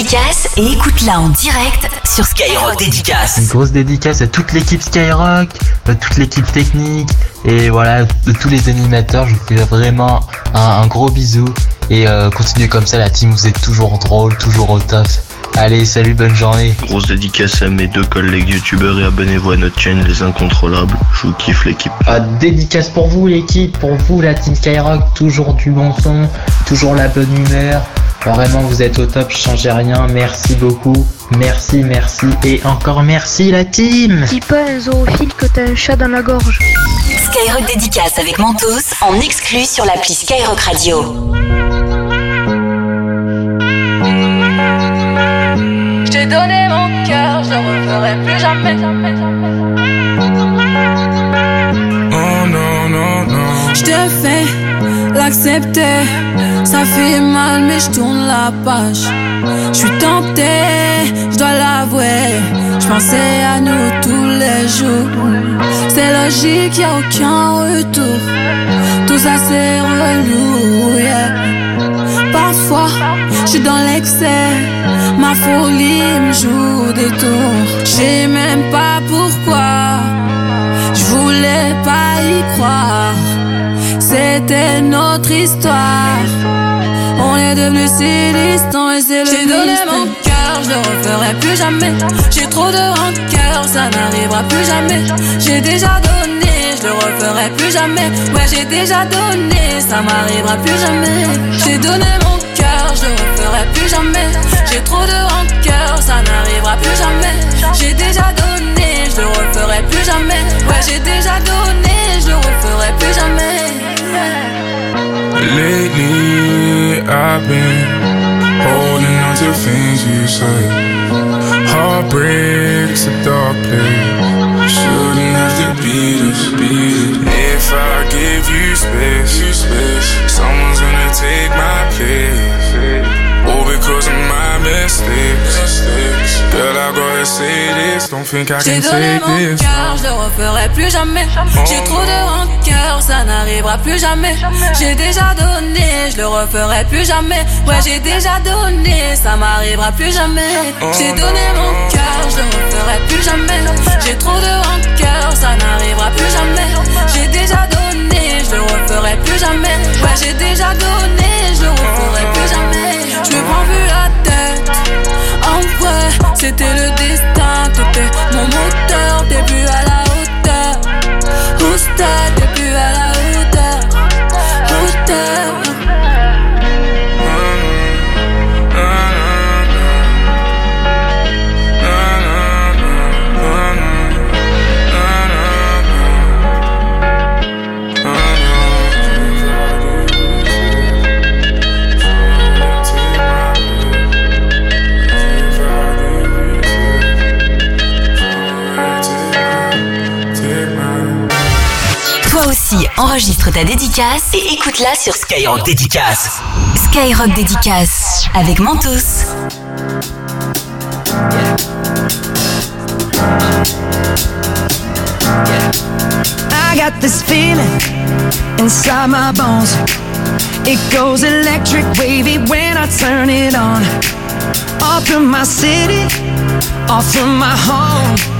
dédicace et écoute-la en direct sur Skyrock Dédicace. Une grosse dédicace à toute l'équipe Skyrock, à toute l'équipe technique et voilà, de tous les animateurs. Je vous fais vraiment un, un gros bisou et euh, continuez comme ça, la team, vous êtes toujours drôle, toujours au top. Allez, salut, bonne journée. Grosse dédicace à mes deux collègues youtubeurs et abonnez-vous à notre chaîne Les Incontrôlables. Je vous kiffe l'équipe. Ah, dédicace pour vous l'équipe, pour vous la team Skyrock, toujours du bon son, toujours la bonne humeur. Vraiment vous êtes au top, changez rien, merci beaucoup, merci, merci et encore merci la team Dis pas un zoophile que t'as un chat dans la gorge. Skyrock Dédicace avec Mentos en exclu sur l'appli Skyrock Radio. Je t'ai donné mon cœur, je le referai plus jamais. Oh non, non, non. Je te fais l'accepter. Ça fait mal, mais je tourne la page. Je suis tentée, je dois l'avouer. Je pensais à nous tous les jours. C'est logique, y a aucun retour. Tout ça c'est relou, yeah. Parfois, je suis dans l'excès. Ma folie me joue des tours. Je sais même pas pourquoi. Je voulais pas y croire. C'était notre histoire. On est devenus si distants et c'est le J'ai donné mon cœur, je le referai plus jamais. J'ai trop de rancœur, ça n'arrivera plus jamais. J'ai déjà donné, je le referai plus jamais. Ouais, j'ai déjà donné, ça m'arrivera plus jamais. J'ai donné mon cœur, je le referai plus jamais. J'ai trop de rancœur, ça n'arrivera plus jamais. J'ai déjà donné, je le referai plus jamais. Ouais, j'ai déjà donné, Lately, I've been holding on to things you said. Heartbreak's a dark place. Shouldn't have to beat us, beat. If I give you space, you space, someone's gonna take my place. All because of my mistakes. Don't think I J'ai can take mon this. cœur, je le referai plus jamais. J'ai trop de rancœur, ça n'arrivera plus jamais. J'ai déjà donné, je le referai plus jamais. Ouais, j'ai déjà donné, ça m'arrivera plus jamais. J'ai donné mon cœur, je le referai plus jamais. J'ai trop de rancœur, ça n'arrivera plus jamais. J'ai déjà donné, je le referai plus jamais. Ouais, j'ai déjà donné, je le referai plus jamais. Je me prends plus la tête. Vrai, c'était le destin. T'étais mon moteur, plus à la enregistre ta dédicace et écoute-la sur Skyrock Dédicace. Skyrock Dédicace avec Mentos. I got this feeling inside my bones. It goes electric wavy when I turn it on. Off from my city, off from my home.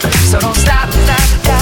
so don't stop, stop, stop.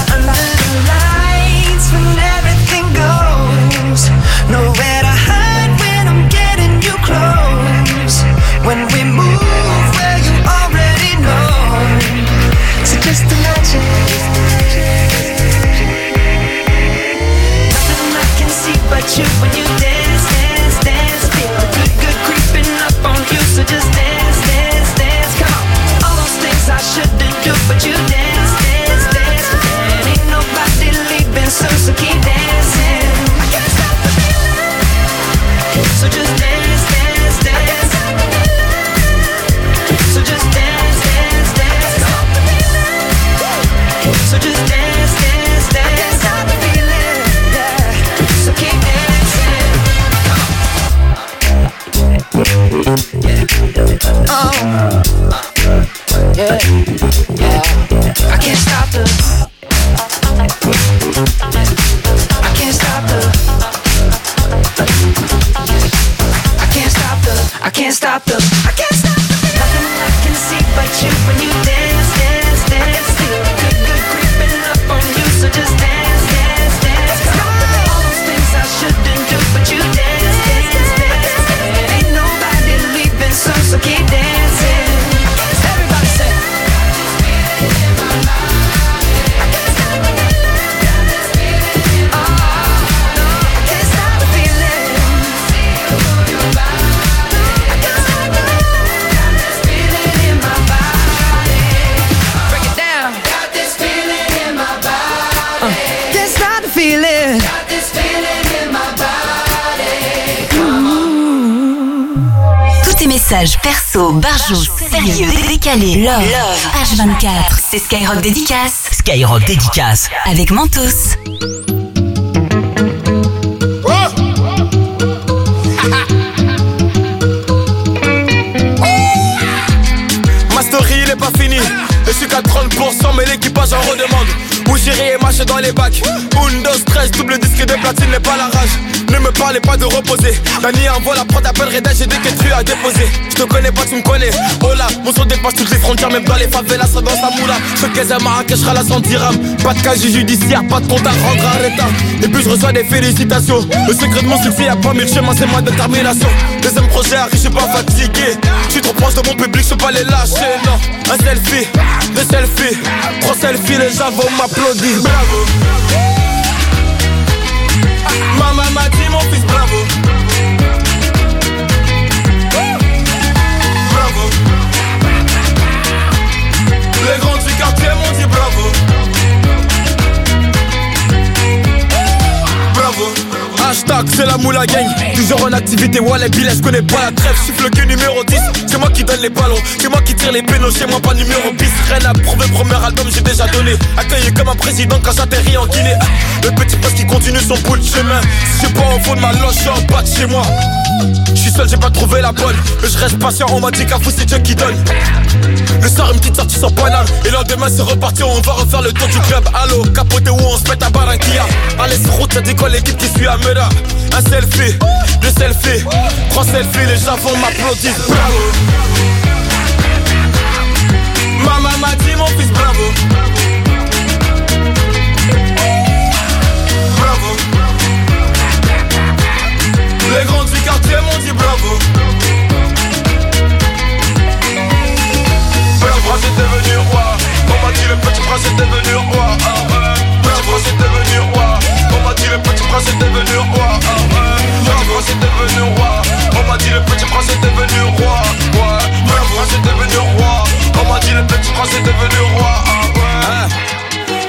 Yeah, perso, barjots, sérieux, décalés, love, H24, c'est Skyrock Dédicace. Skyrock Dédicace. Avec Mentos. Ma story il est pas fini Je suis qu'à 30% mais l'équipage en redemande Où j'irai et marcher dans les bacs Undo stress, double disque de platine n'est pas la rage Ne me parlez pas de reposer. Dani envoie la prod appelle Reda j'ai des tu as déposé. Je te connais pas tu me connais. Oh là, mon son dépasse toutes les frontières Même dans les favelas, ça dans sa moula. Ce qu'est à Marrakech, la 100 dirhams Pas de casier judiciaire, pas de compte à rendre à l'état. Et puis je reçois des félicitations. Le secret de mon succès y'a pas mille chemins, c'est ma détermination. Deuxième projet arrive, je suis pas fatigué. Je suis trop proche de mon public, je peux pas les lâcher Non, un selfie, deux selfies Trois selfies, les gens vont m'applaudir. Bravo m'a dit mon fils bravo. Bravo. Les grands du quartier m'ont dit bravo. Bravo. Hashtag c'est la moula gang Toujours en activité, Wallet Billet, je connais pas. La trêve suis floqué numéro 10 C'est moi qui donne les ballons C'est moi qui tire les pénaux Chez moi pas numéro 10 Rien à prouver, premier album j'ai déjà donné. Accueilli comme un président quand j'atterris en Guinée. Le petit poste qui continue son bout de chemin. Si je pas au fond de ma loge, je suis en bas de chez moi. Je suis seul, j'ai pas trouvé la bonne. Mais je reste patient, on m'a dit qu'à vous c'est Dieu qui donne. Le soir une petite sortie sans banane. Et le lendemain c'est reparti, on va refaire le tour du club. Allô, capoté où on se met à Barranquilla Allez sur route, ça quoi l'équipe qui suit à Mera Un selfie, deux selfies, trois selfies Les gens vont m'applaudir, bravo. Maman m'a dit mon fils bravo. Bravo. Les grands du quartier m'ont dit bravo. Petit prince est devenu roi. On m'a dit le petit prince est devenu roi. Ah ouais. Petit prince devenu roi m'a dit le petit prince est devenu roi. Le petit prince est devenu roi. On m'a dit le petit prince est devenu roi. Ouais, le petit prince est devenu roi. On m'a dit le petit prince est devenu roi.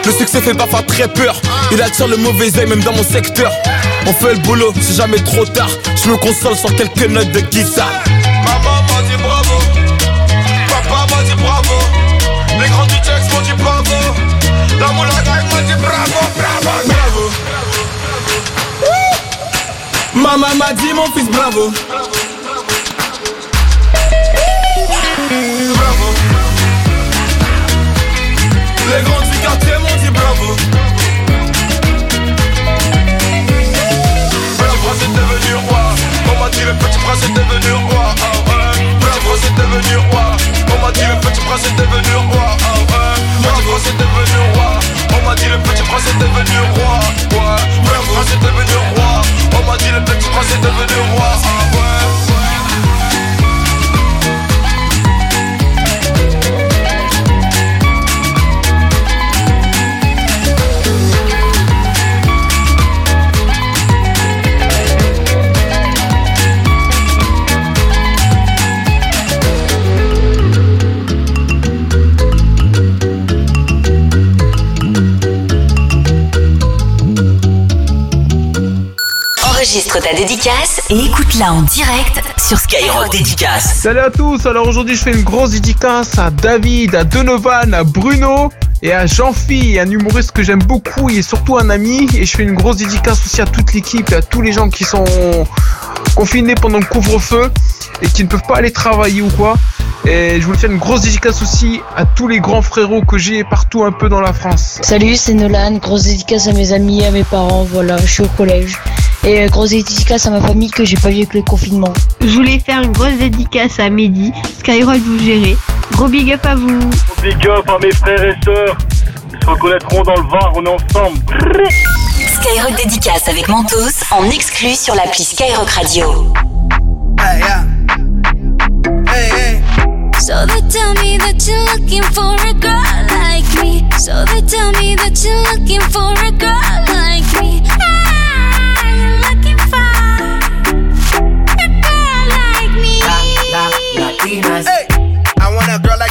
Le succès fait parfois très peur. Il attire le mauvais œil, même dans mon secteur. On fait le boulot, c'est jamais trop tard. Je me console sur quelques notes de guitare. Maman m'a dit mon fils bravo. Bravo. Les grands du quartier m'ont dit bravo. Petit prince est devenu roi. On m'a dit le petit prince est devenu roi. Ah ouais. Devenu roi. On m'a dit le petit prince est devenu roi. Ah ouais. Le petit prince est devenu roi. On m'a dit le petit prince est devenu roi. Ouais. Le petit prince est devenu roi. On m'a dit le petit prince est devenu roi. Ah ouais. Enregistre ta dédicace et écoute-la en direct sur Skyrock Dédicace. Salut à tous, alors aujourd'hui je fais une grosse dédicace à David, à Donovan, à Bruno et à Jean-Phi, un humoriste que j'aime beaucoup et surtout un ami. Et je fais une grosse dédicace aussi à toute l'équipe et à tous les gens qui sont confinés pendant le couvre-feu et qui ne peuvent pas aller travailler ou quoi. Et je voulais faire une grosse dédicace aussi à tous les grands frérots que j'ai partout un peu dans la France. Salut, c'est Nolan. Grosse dédicace à mes amis, à mes parents. Voilà, je suis au collège. Et euh, grosse dédicace à ma famille que j'ai pas vu avec le confinement. Je voulais faire une grosse dédicace à Mehdi, Skyrock vous gérez. Gros big up à vous. Big up à mes frères et sœurs. Ils se reconnaîtront dans le Var, on est ensemble. Skyrock Dédicace avec Mentos en exclu sur l'appli Skyrock Radio. Hey, yeah. Hey, hey. So they tell me that you're looking for a girl like me. So they tell me that you're looking for a girl like me.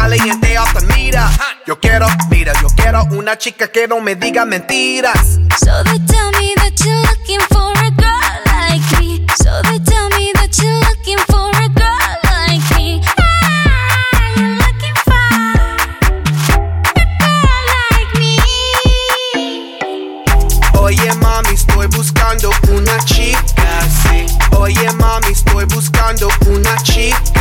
Caliente off the meter. Yo quiero, mira, yo quiero una chica que no me diga mentiras. So they tell me that you're looking for a girl like me. So they tell me that you're looking for a girl like me. Ah, you're looking for a girl like me. Oye mami, estoy buscando una chica, sí. Oye mami, estoy buscando una chica,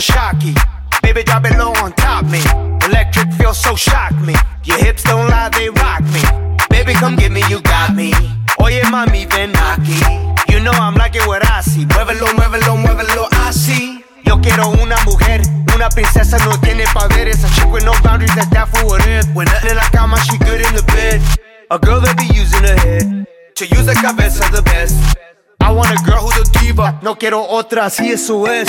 Shocky. Baby, drop it low on top me. Electric feels so shock me. Your hips don't lie, they rock me. Baby, come get me, you got me. Oye, mami, ven aquí. You know I'm like it what I see. Muévelo, muévelo, muévelo, así. Yo quiero una mujer, una princesa no tiene poderes. A chick with no boundaries, that's that for what it. When nothing in la cama, she good in the bed. A girl that be using her head to use the cabeza the best. I want a girl who's a diva. No quiero otra, así eso es.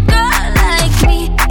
me.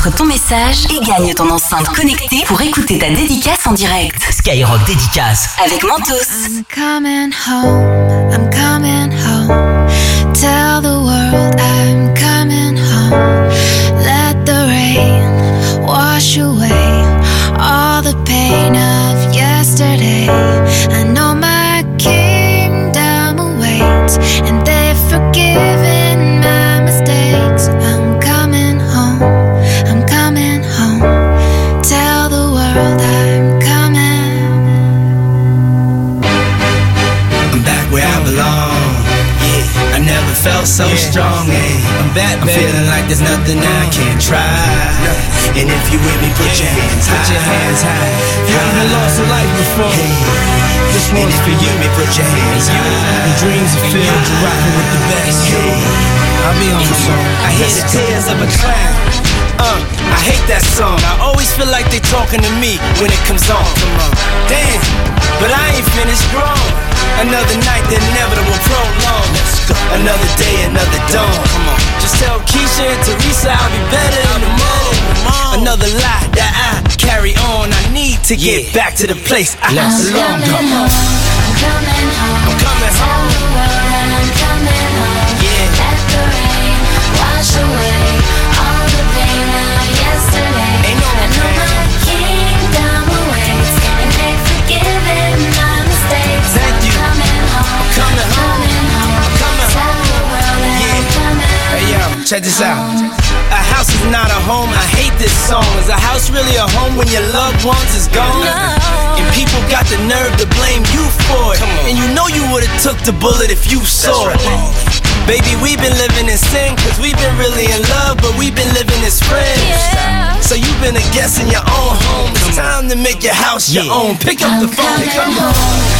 Enregistre ton message et gagne ton enceinte connectée pour écouter ta dédicace en direct. Skyrock dédicace. Avec Mentos. I'm coming home, I'm coming home. Tell the world I'm so strong. Yeah. I'm back, I'm feeling like there's nothing I can't try. And if you with me, put your hands high. Put your hands high. You ever lost a life before? This one's for you. Me put your hands high. And dreams are filled. You're rocking with the best. I'll be on the song. I hear the tears of a clown. Uh, I hate that song. I always feel like they're talking to me when it comes on. Come on. Damn, but I ain't finished grown. Another night, the inevitable prolong. Another day, another dawn. Come on. Just tell Keisha and Teresa I'll be better in the morning. Another lie that I carry on. I need to get back to the place I Let's belong. Come on. I'm coming home. I'm coming home. Tell the world I'm coming home. Yeah. Let the rain wash away coming home. coming home. home. coming Tell the world that I'm coming Hey yo, check this out. A house is not a home. I hate this song. Is a house really a home when your loved ones is gone? And people got the nerve to blame you for it. And you know you would've took the bullet if you saw it. Baby, we've been living in sin cause we've been really in love, but we've been living as friends. So you've been a guest in your own home. It's time to make your house your own. Pick up the phone. Pick up the phone.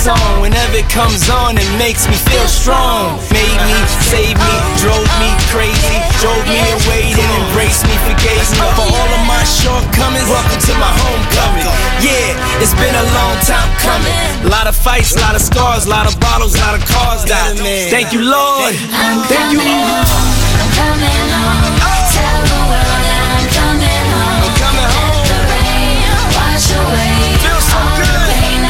I love that song. Whenever it comes on, it makes me feel strong. Made me, saved me, drove me crazy, drove me away, then embraced me, forgave me for all of my shortcomings. Welcome to my homecoming. Yeah, it's been a long time coming. a lot of fights, a lot of scars, a lot of bottles, a lot of cars died. Thank you, Lord. Thank you, Lord. I'm coming home. Tell the world that I'm coming home. I'm coming home. Let the rain wash away Feel so all the good.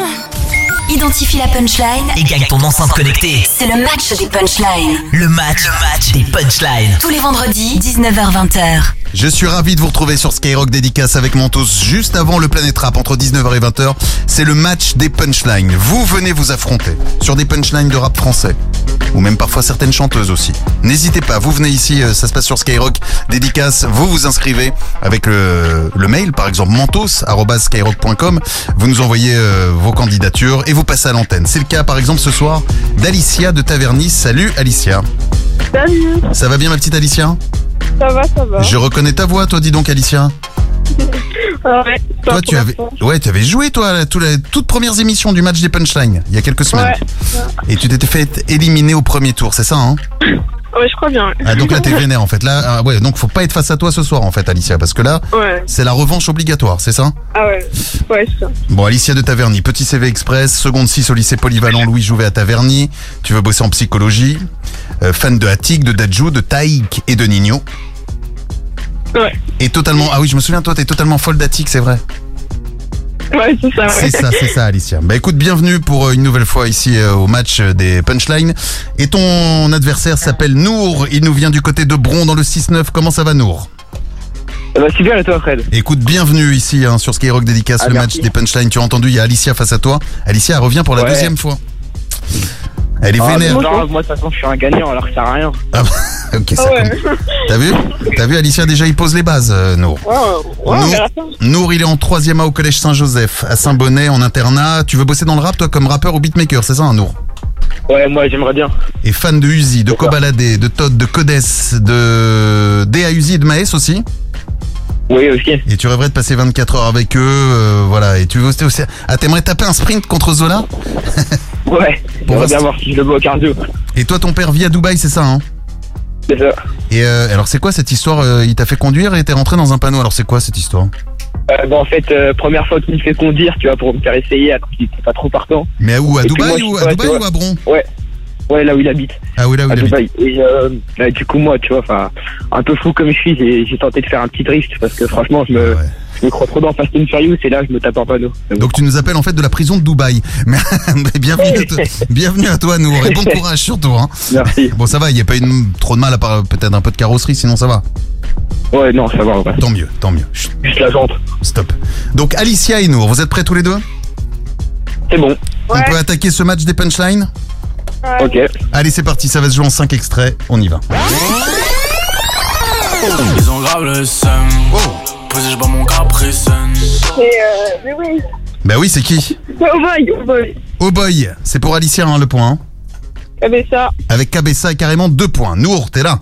Identifie la punchline Et gagne ton enceinte connectée. C'est le match des punchlines. Le match, le match des punchlines. Tous les vendredis, 19h-20h. Je suis ravi de vous retrouver sur Skyrock Dédicace avec Mentos juste avant le Planète Rap entre 19h et 20h. C'est le match des punchlines. Vous venez vous affronter sur des punchlines de rap français. Ou même parfois certaines chanteuses aussi. N'hésitez pas, vous venez ici, euh, ça se passe sur Skyrock Dédicace, vous vous inscrivez avec le, le mail par exemple mentos.skyrock.com, vous nous envoyez euh, vos candidatures et vous passez à l'antenne. C'est le cas par exemple ce soir d'Alicia de Tavernis. Salut Alicia. Salut, Ça va bien ma petite Alicia ça va, ça va. Je reconnais ta voix, toi, dis donc, Alicia. Ah ouais, Toi, tu avais, ouais, tu avais joué, toi, à tout- toutes premières émissions du match des punchlines, il y a quelques semaines. Ouais. Et tu t'étais fait éliminer au premier tour, c'est ça, hein? Ouais, je crois bien. Ah, donc là, t'es vénère en fait. Là, ah, ouais, donc faut pas être face à toi ce soir en fait, Alicia, parce que là, Ouais. c'est la revanche obligatoire, c'est ça? Ah ouais. Ouais, c'est ça. Bon, Alicia de Taverny, petit CV express, seconde 6 au lycée polyvalent Louis Jouvet à Taverny. Tu veux bosser en psychologie. Euh, fan de Attic, de Dajou, de Taïk et de Nino. Ouais. Et totalement. Ah oui, je me souviens, toi, t'es totalement folle d'Attic, c'est vrai. Ouais, c'est ça, ouais. C'est ça, c'est ça, Alicia. Bah écoute, bienvenue pour euh, une nouvelle fois ici euh, au match euh, des punchlines. Et ton adversaire s'appelle Nour. Il nous vient du côté de Bron dans le 6-9. Comment ça va, Nour? Bah super et toi Fred? Écoute, bienvenue ici hein, sur Skyrock Dédicace, Ah, le merci. match des punchlines. Tu as entendu, il y a Alicia face à toi. Alicia, elle revient pour la Ouais. deuxième fois. Elle est Ah, vénère. moi de toute façon je suis un gagnant alors que ça sert à rien. Ah, bah, ok, ça compte. T'as vu? T'as vu, Alicia, déjà, il pose les bases, euh, Nour. Ouais, ouais, on Nour, il est en troisième A au collège Saint-Joseph, à Saint-Bonnet, en internat. Tu veux bosser dans le rap, toi, comme rappeur ou beatmaker, c'est ça, hein, Nour? Ouais moi j'aimerais bien. Et fan de Uzi, de Kobalade, de Todd, de Codes, de DA Uzi et de Maes aussi? Oui aussi. Et tu rêverais de passer 24 heures avec eux, euh, voilà. Et tu veux aussi... Ah, t'aimerais taper un sprint contre Zola? Ouais. Bah, bien voir si je le vois au cardio. Et toi, ton père vit à Dubaï, c'est ça, hein? C'est ça. Et euh, alors, c'est quoi cette histoire euh, Il t'a fait conduire et t'es rentré dans un panneau? Alors, c'est quoi cette histoire? Euh, bah, en fait, euh, première fois qu'il me fait conduire, tu vois, pour me faire essayer, alors qu'il était pas trop partant. Mais où? À Et puis Dubaï moi, je ou sais à Dubaï ou à Bron? Ouais. Ouais, là où il habite. Ah oui, là où à il habite. Dubaï. Et euh, bah, du coup, moi, tu vois, enfin, un peu fou comme je suis, j'ai tenté de faire un petit drift parce que franchement, je me, je me crois trop dans Fast and Furious et là, je me tape un panneau. Donc tu nous appelles en fait de la prison de Dubaï. Mais, bienvenue, à toi, bienvenue à toi, Nour. Et bon courage surtout. Hein. Merci. Bon, ça va, il n'y a pas une, trop de mal à part peut-être un peu de carrosserie, sinon ça va. Ouais, non, ça va, ouais. Tant mieux, tant mieux. Chut, Juste la jante. Stop. Donc Alicia et Nour, vous êtes prêts tous les deux? C'est bon. On peut attaquer ce match des punchlines? Ok. Allez, c'est parti, ça va se jouer en 5 extraits. On y va. Ils ont grave le seum. Posé, je bats mon caprice. Mais, euh, mais oui. Bah oui, c'est qui Oh boy, oh boy. Oh boy, c'est pour Alicia hein, le point. hein. Ça. Avec Cabessa carrément deux points. Nour, t'es là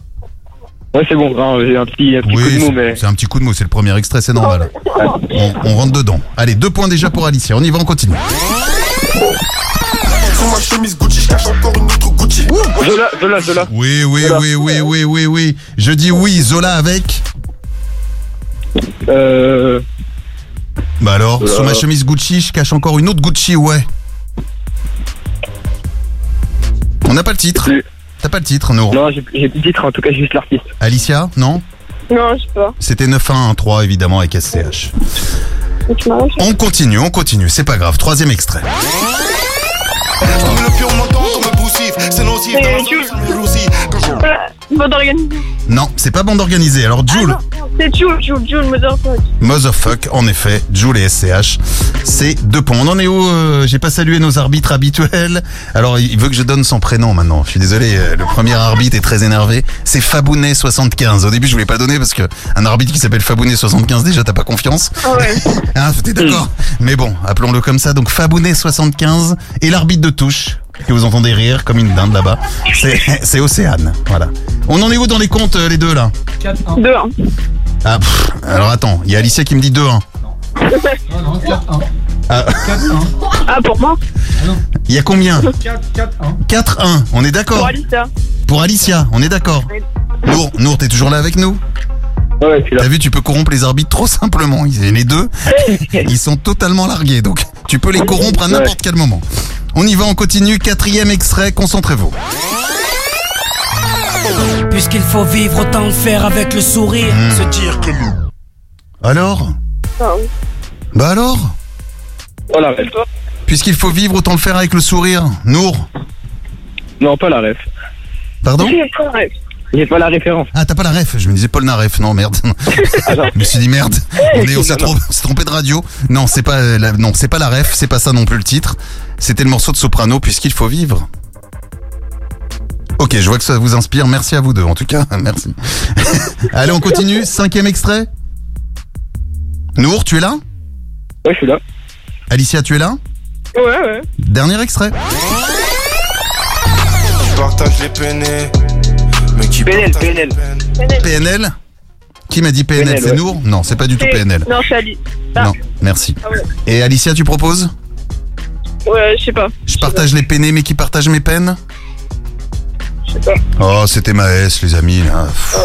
Ouais, c'est bon, hein, j'ai un petit, un petit coup de mou, c'est- mais. c'est un petit coup de mot, c'est le premier extrait, c'est normal. On, on rentre dedans. Allez, deux points déjà pour Alicia. On y va, on continue. Sous ma chemise Gucci, je cache encore une autre Gucci. Zola, Zola, Zola. Oui, oui, oui, oui, oui, oui, oui. Je dis oui, Zola avec. Euh. Bah alors, Zola. sous ma chemise Gucci, je cache encore une autre Gucci, ouais. On n'a pas le titre. T'as pas le titre, Nour Non, j'ai plus de titre, en tout cas, juste l'artiste. Alicia, non? Non, je sais pas. C'était 9-1-1-3, évidemment, avec SCH. On continue, on continue, c'est pas grave. Troisième extrait. Comme le pire montant, comme le poussif. C'est nocif, Voilà, Mode organisé. Non, c'est pas bande organisée. Alors, Jules, C'est Jules, Jules, Jules, Motherfuck. Motherfuck, en effet, Jules et SCH, c'est deux points. On en est où euh, J'ai pas salué nos arbitres habituels. Alors, il veut que je donne son prénom maintenant. Je suis désolé, euh, le premier arbitre est très énervé. C'est Fabounet75. Au début, je voulais pas donner parce que un arbitre qui s'appelle Fabounet75, déjà, t'as pas confiance. Ah ouais. Hein, t'es d'accord Mais bon, appelons-le comme ça. Donc, Fabounet75 et l'arbitre de touche. Que vous entendez rire comme une dinde là-bas. C'est, c'est Océane. Voilà. On en est où dans les comptes, euh, les deux là 4-1. 2-1. Ah, pff, alors attends, il y a Alicia qui me dit 2-1. Non, non, 4-1. Ah, Ah, pour moi il y a combien 4-1. 4-1, on est d'accord Pour Alicia. Pour Alicia, on est d'accord Nour, Nour, t'es toujours là avec nous Ouais, je suis là. T'as vu, tu peux corrompre les arbitres trop simplement. Ils- Les deux, ils sont totalement largués. Donc, tu peux les corrompre à n'importe quel moment. On y va, on continue. Quatrième extrait, concentrez-vous. Puisqu'il faut vivre, autant le faire avec le sourire. Hmm. Se dire que nous. Alors Ah. Bah alors Pas la ref. Puisqu'il faut vivre, autant le faire avec le sourire. Nour Non, pas la ref. Pardon J'ai pas la ref. J'ai pas la référence. Ah, t'as pas la ref Je me disais Paul Naref. Non, merde. je me suis dit merde. On est- on s'est trom- on s'est trompé de radio. Non, c'est pas la, non, c'est pas la ref. C'est pas ça non plus le titre. C'était le morceau de Soprano puisqu'il faut vivre. Ok, je vois que ça vous inspire. Merci à vous deux. En tout cas, merci. Allez, on continue. Cinquième extrait. Nour, tu es là? Ouais, je suis là. Alicia, tu es là? Ouais, ouais. Dernier extrait. Partage les peinés. Mais qui PNL, PNL. PNL Qui m'a dit PNL, PNL, C'est ouais. Nour Non, c'est pas du tout PNL. Non, c'est Ali. Ah. Non, merci. Ah ouais. Et Alicia, tu proposes Ouais, je sais pas. Je partage les peinés, mais qui partage mes peines je sais pas. Oh, c'était Maës, les amis, là. Pff,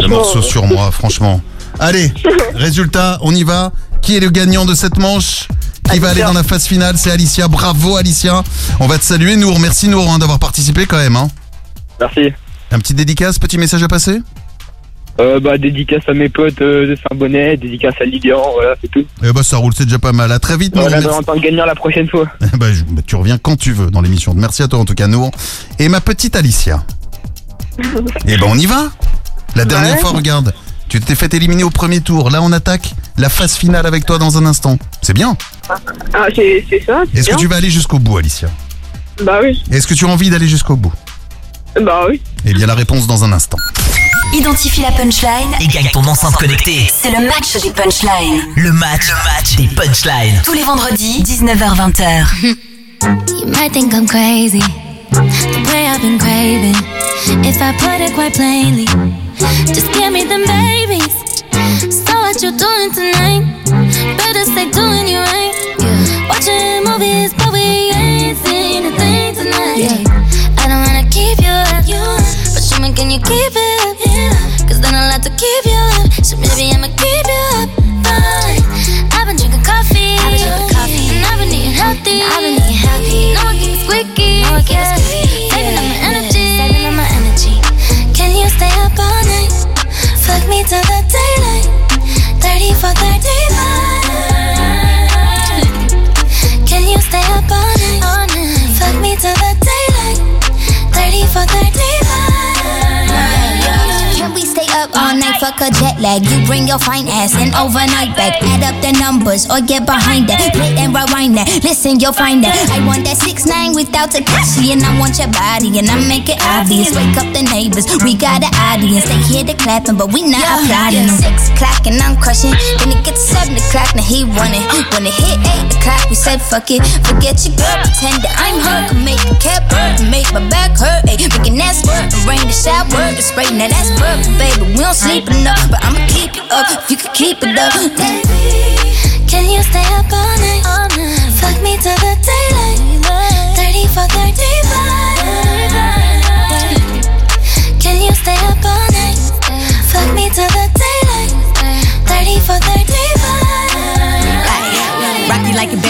Le morceau sur moi, franchement. Allez, résultat, on y va. Qui est le gagnant de cette manche Qui va aller dans la phase finale C'est Alicia. Bravo, Alicia. On va te saluer, Nour. Merci, Nour, hein, d'avoir participé quand même. Hein. Merci. Un petit dédicace, petit message à passer Euh, bah, dédicace à mes potes euh, de Saint-Bonnet, dédicace à Lilian, voilà, c'est tout. Eh bah, ça roule, c'est déjà pas mal. À très vite, Nour. Voilà, en tant que gagnant la prochaine fois. Bah, je- bah, tu reviens quand tu veux dans l'émission. Merci à toi en tout cas, Nour. Et ma petite Alicia. Eh ben on y va? La dernière Ouais. fois, regarde, tu t'es fait éliminer au premier tour. Là, on attaque la phase finale avec toi dans un instant. C'est bien? Ah, c'est ça, Est-ce que tu vas aller jusqu'au bout, Alicia? Bah oui. Est-ce que tu as envie d'aller jusqu'au bout? Bah oui. Eh bien, la réponse dans un instant. Identifie la punchline. Et gagne ton enceinte connectée. C'est le match des punchlines. Le match, le match des punchlines. Tous les vendredis, 19h-20h. You might think I'm crazy, the way I've been craving. If I put it quite plainly, just give me them babies. So what you doing tonight? Better stay doing you right. Watching movies, but we ain't seen a thing tonight. I keep you up, but show me can you keep it up? Cause then I'll have to keep you up. So maybe I'ma keep you up. Fine. I've been drinking coffee. I've been drinking coffee. And I've been eating healthy. I've been eating healthy. No one gets squeaky. No one gets squeaky. Saving up my energy. Saving up my energy. Can you stay up all night? Fuck me till the daylight. 30 for 35. 30 for 35. Can we stay up Fuck a jet lag. You bring your fine ass in overnight back. Add up the numbers or get behind that. Play and rewind that. Listen, you'll find that. I want that six nine without Takashi, and I want your body, and I make it obvious. Wake up the neighbors. We got an audience. They hear the clapping, but we not applauding. Six o'clock and I'm crushing. Then it gets seven o'clock, now he running. When it hit eight o'clock, we said fuck it. Forget your girl, pretend that I'm her. Make a burn, can make my back hurt. Ay, making that squirt and rain the shower. The spray, now that's perfect, baby. We don't sleep enough, but I'ma keep you up if you can keep it up. Baby, Can you stay up all night? All night. Fuck me till the daylight. 30 for 35. Can you stay up all night? Fuck me till the daylight. 30 for 35.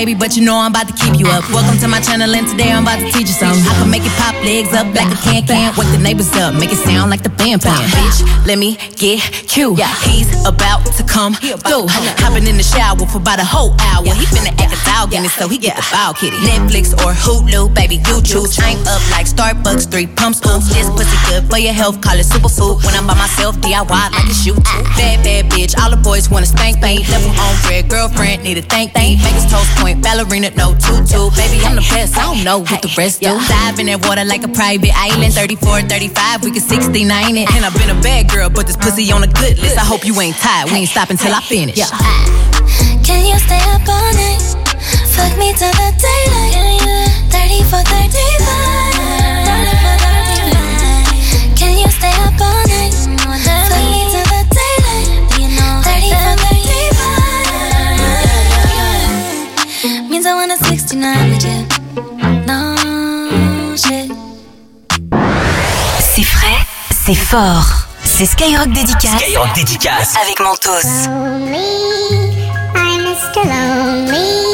Baby, but you know I'm about to keep you up. Welcome to my channel, and today I'm about to teach you something. I can make it pop legs up like a can can. Wake the neighbors up, make it sound like the band playing. Bitch, let me get cute. He's about to come through. Hopping in the shower for about a whole hour. He finna act a dog in it, so he get the foul kitty. Netflix or Hulu, baby, you choose. I'm up like Starbucks, three pumps, ooh. This pussy good for your health, call it superfood. When I'm by myself, DIY like it's you. Bad, bad bitch, all the boys wanna spank me. Level on red, girlfriend, need a thank me. Vegas toast point, ballerina, no tutu. Baby, I'm the best, I don't know what the rest do. Dive in that water like a private island. 34, 35, we can 69 it. And I've been a bad girl, but this pussy on a good list. I hope you ain't tired, we ain't stopping till I finish. Yeah. Uh, can you stay up all night? Fuck me till the daylight. 30 for 35. A 69 with you. No shit. C'est frais, c'est fort. C'est Skyrock Dédicace. Skyrock Dédicace. Avec Mentos. Lonely, I'm Mr. Lonely.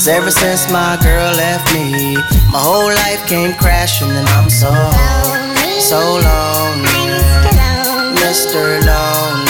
Cause ever since my girl left me, my whole life came crashing and I'm so, so lonely. Mr. Lonely.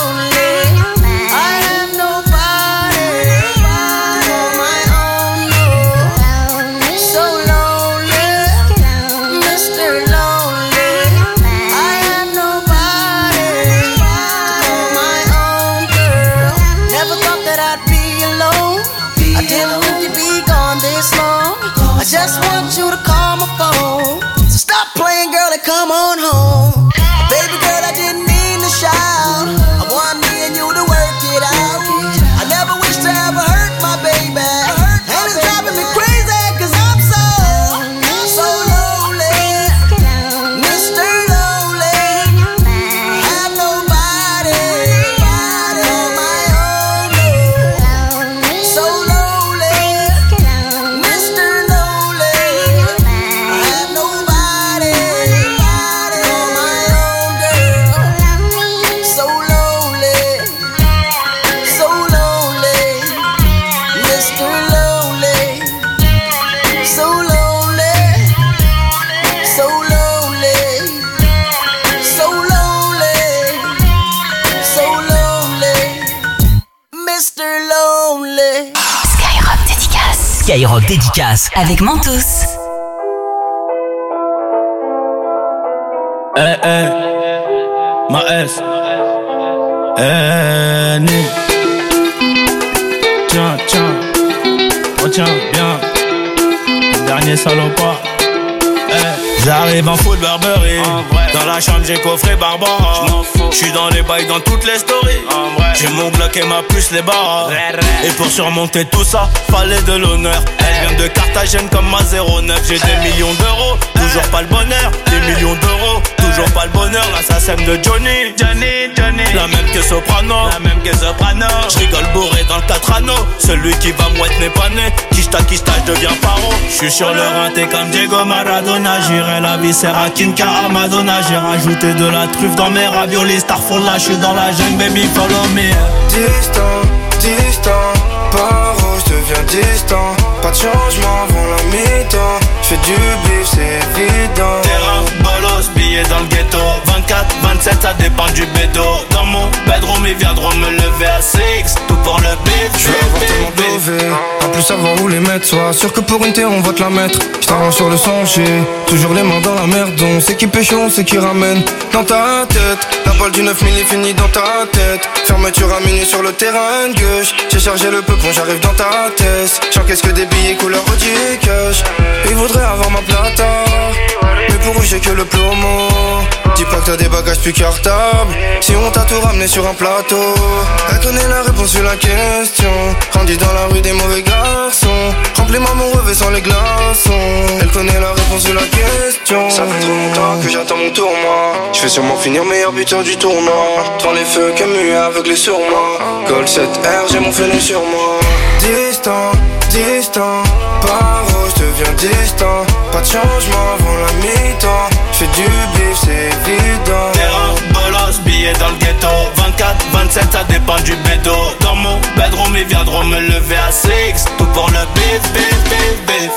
I just want you to call my phone. So stop playing, girl, and come on home. Dédicace. Avec Mentos. Eh eh, ma S. Eh. Tiens, tiens, bien. Dernier salopard. J'arrive en foot Burberry. Dans la chambre j'ai coffré Barbara. J'suis dans les bails dans toutes les stories. J'ai mon Glock et ma puce les barres. Et pour surmonter tout ça Fallait de l'honneur. Elle vient de Carthagène comme ma 09 J'ai des millions d'euros. Toujours pas le bonheur. Des millions d'euros Toujours pas le bonheur L'assassin de Johnny. Johnny Johnny. La même que Soprano. La même que Soprano. J'rigole bourré dans le 4 anneaux Celui qui va mouette n'est pas né Kishta Kishta je deviens paro. J'suis sur le rinté comme Diego Maradona. J'irai la viscère à Kinka à Madonna. J'ai rajouté de la truffe dans mes raviolis. Starfall là j'suis dans la jungle baby follow me. Distant, distant, paro, je deviens distant? Pas de changement avant la mi-temps. J'fais du bif, c'est évident. Terrain, bolos, billets dans le ghetto. 24, 27, ça dépend du bédo. Dans mon bedroom, ils viendront me lever à 6 Tout pour le bif, Je veux savoir où les mettre. Sois sûr que pour une terre on va te la mettre. J't'arrange sur le son, j'ai toujours les mains dans la merde. On sait qui pêche, on sait qui ramène. Dans ta tête, la balle du 9000 est finie dans ta tête. Fermeture à minuit sur le terrain gauche. J'ai chargé le peupon, j'arrive dans ta tête. J'encaisse que des billets couleur Audi cash? Ils voudraient avoir ma plata. Mais pour eux j'ai que le plomo. Dis pas que t'as des bagages plus cartables. Si on t'a tout ramené sur un plateau. Elle connaît la réponse sur la question. Grandi dans la rue des mauvais garçons. Remplis-moi mon revêt sans les glaçons. Elle connaît la réponse sur la question. Ça fait trop longtemps que j'attends mon tour, moi. Je vais sûrement finir meilleur buteur du tournoi. Dans les feux, Camus aveuglé sur moi. Gold 7R, j'ai mon fenêtre sur moi. Distant, distant, paro, je deviens distant. Pas de changement avant la mi-temps. J'fais du bif, c'est évident. Terrain, bolos, billets dans le ghetto 24, 27, ça dépend du bédo Dans mon bedroom, ils viendront me lever à 6 Tout pour le bif, bif, bif, bif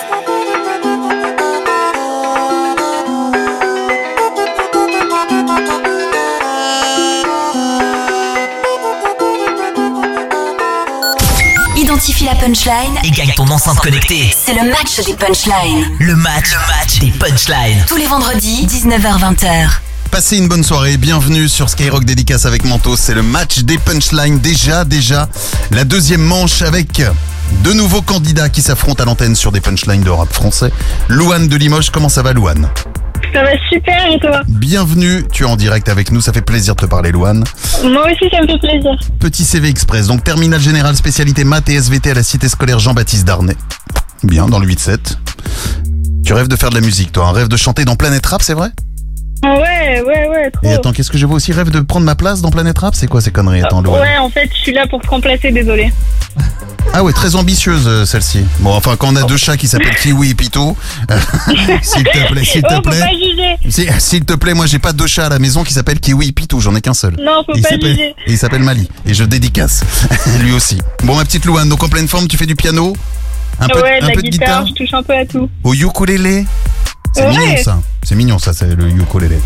Identifie la punchlines Et gagne ton enceinte connectée. C'est le match des punchlines. Le match, le match des punchlines. Tous les vendredis, 19h-20h. Passez une bonne soirée, bienvenue sur Skyrock Dédicace avec Mentos. C'est le match des punchlines. Déjà, déjà, la deuxième manche avec deux nouveaux candidats qui s'affrontent à l'antenne sur des punchlines de rap français. Louane de Limoges, comment ça va Louane? Ça va super et toi? Bienvenue, tu es en direct avec nous, ça fait plaisir de te parler Louane. Moi aussi, ça me fait plaisir. Petit CV Express, donc terminal général spécialité maths et SVT à la cité scolaire Jean-Baptiste Darnay. Bien, dans le 8-7. Tu rêves de faire de la musique, toi, un rêve de chanter dans Planète Rap, c'est vrai? Ouais, ouais, ouais, trop. Et attends, qu'est-ce que je vois aussi Rêve de prendre ma place dans Planète Rap? C'est quoi ces conneries Attends, Louane? Ouais, en fait, je suis là pour te remplacer, désolé. Ah ouais, très ambitieuse euh, celle-ci. Bon, enfin, quand on a deux chats qui s'appellent Kiwi et Pitou, euh, s'il te plaît, s'il te Oh, plaît. S'il te plaît, moi j'ai pas deux chats à la maison qui s'appellent Kiwi et Pitou, j'en ai qu'un seul. Non, faut Et pas juger. Et il s'appelle Mali. Et je dédicace. Lui aussi. Bon, ma petite Louane, donc en pleine forme, tu fais du piano? Un peu, ouais, de un la peu de guitare, guitare? je touche un peu à tout. Au ukulélé? C'est Ouais. mignon ça. C'est mignon ça, c'est le ukulélé.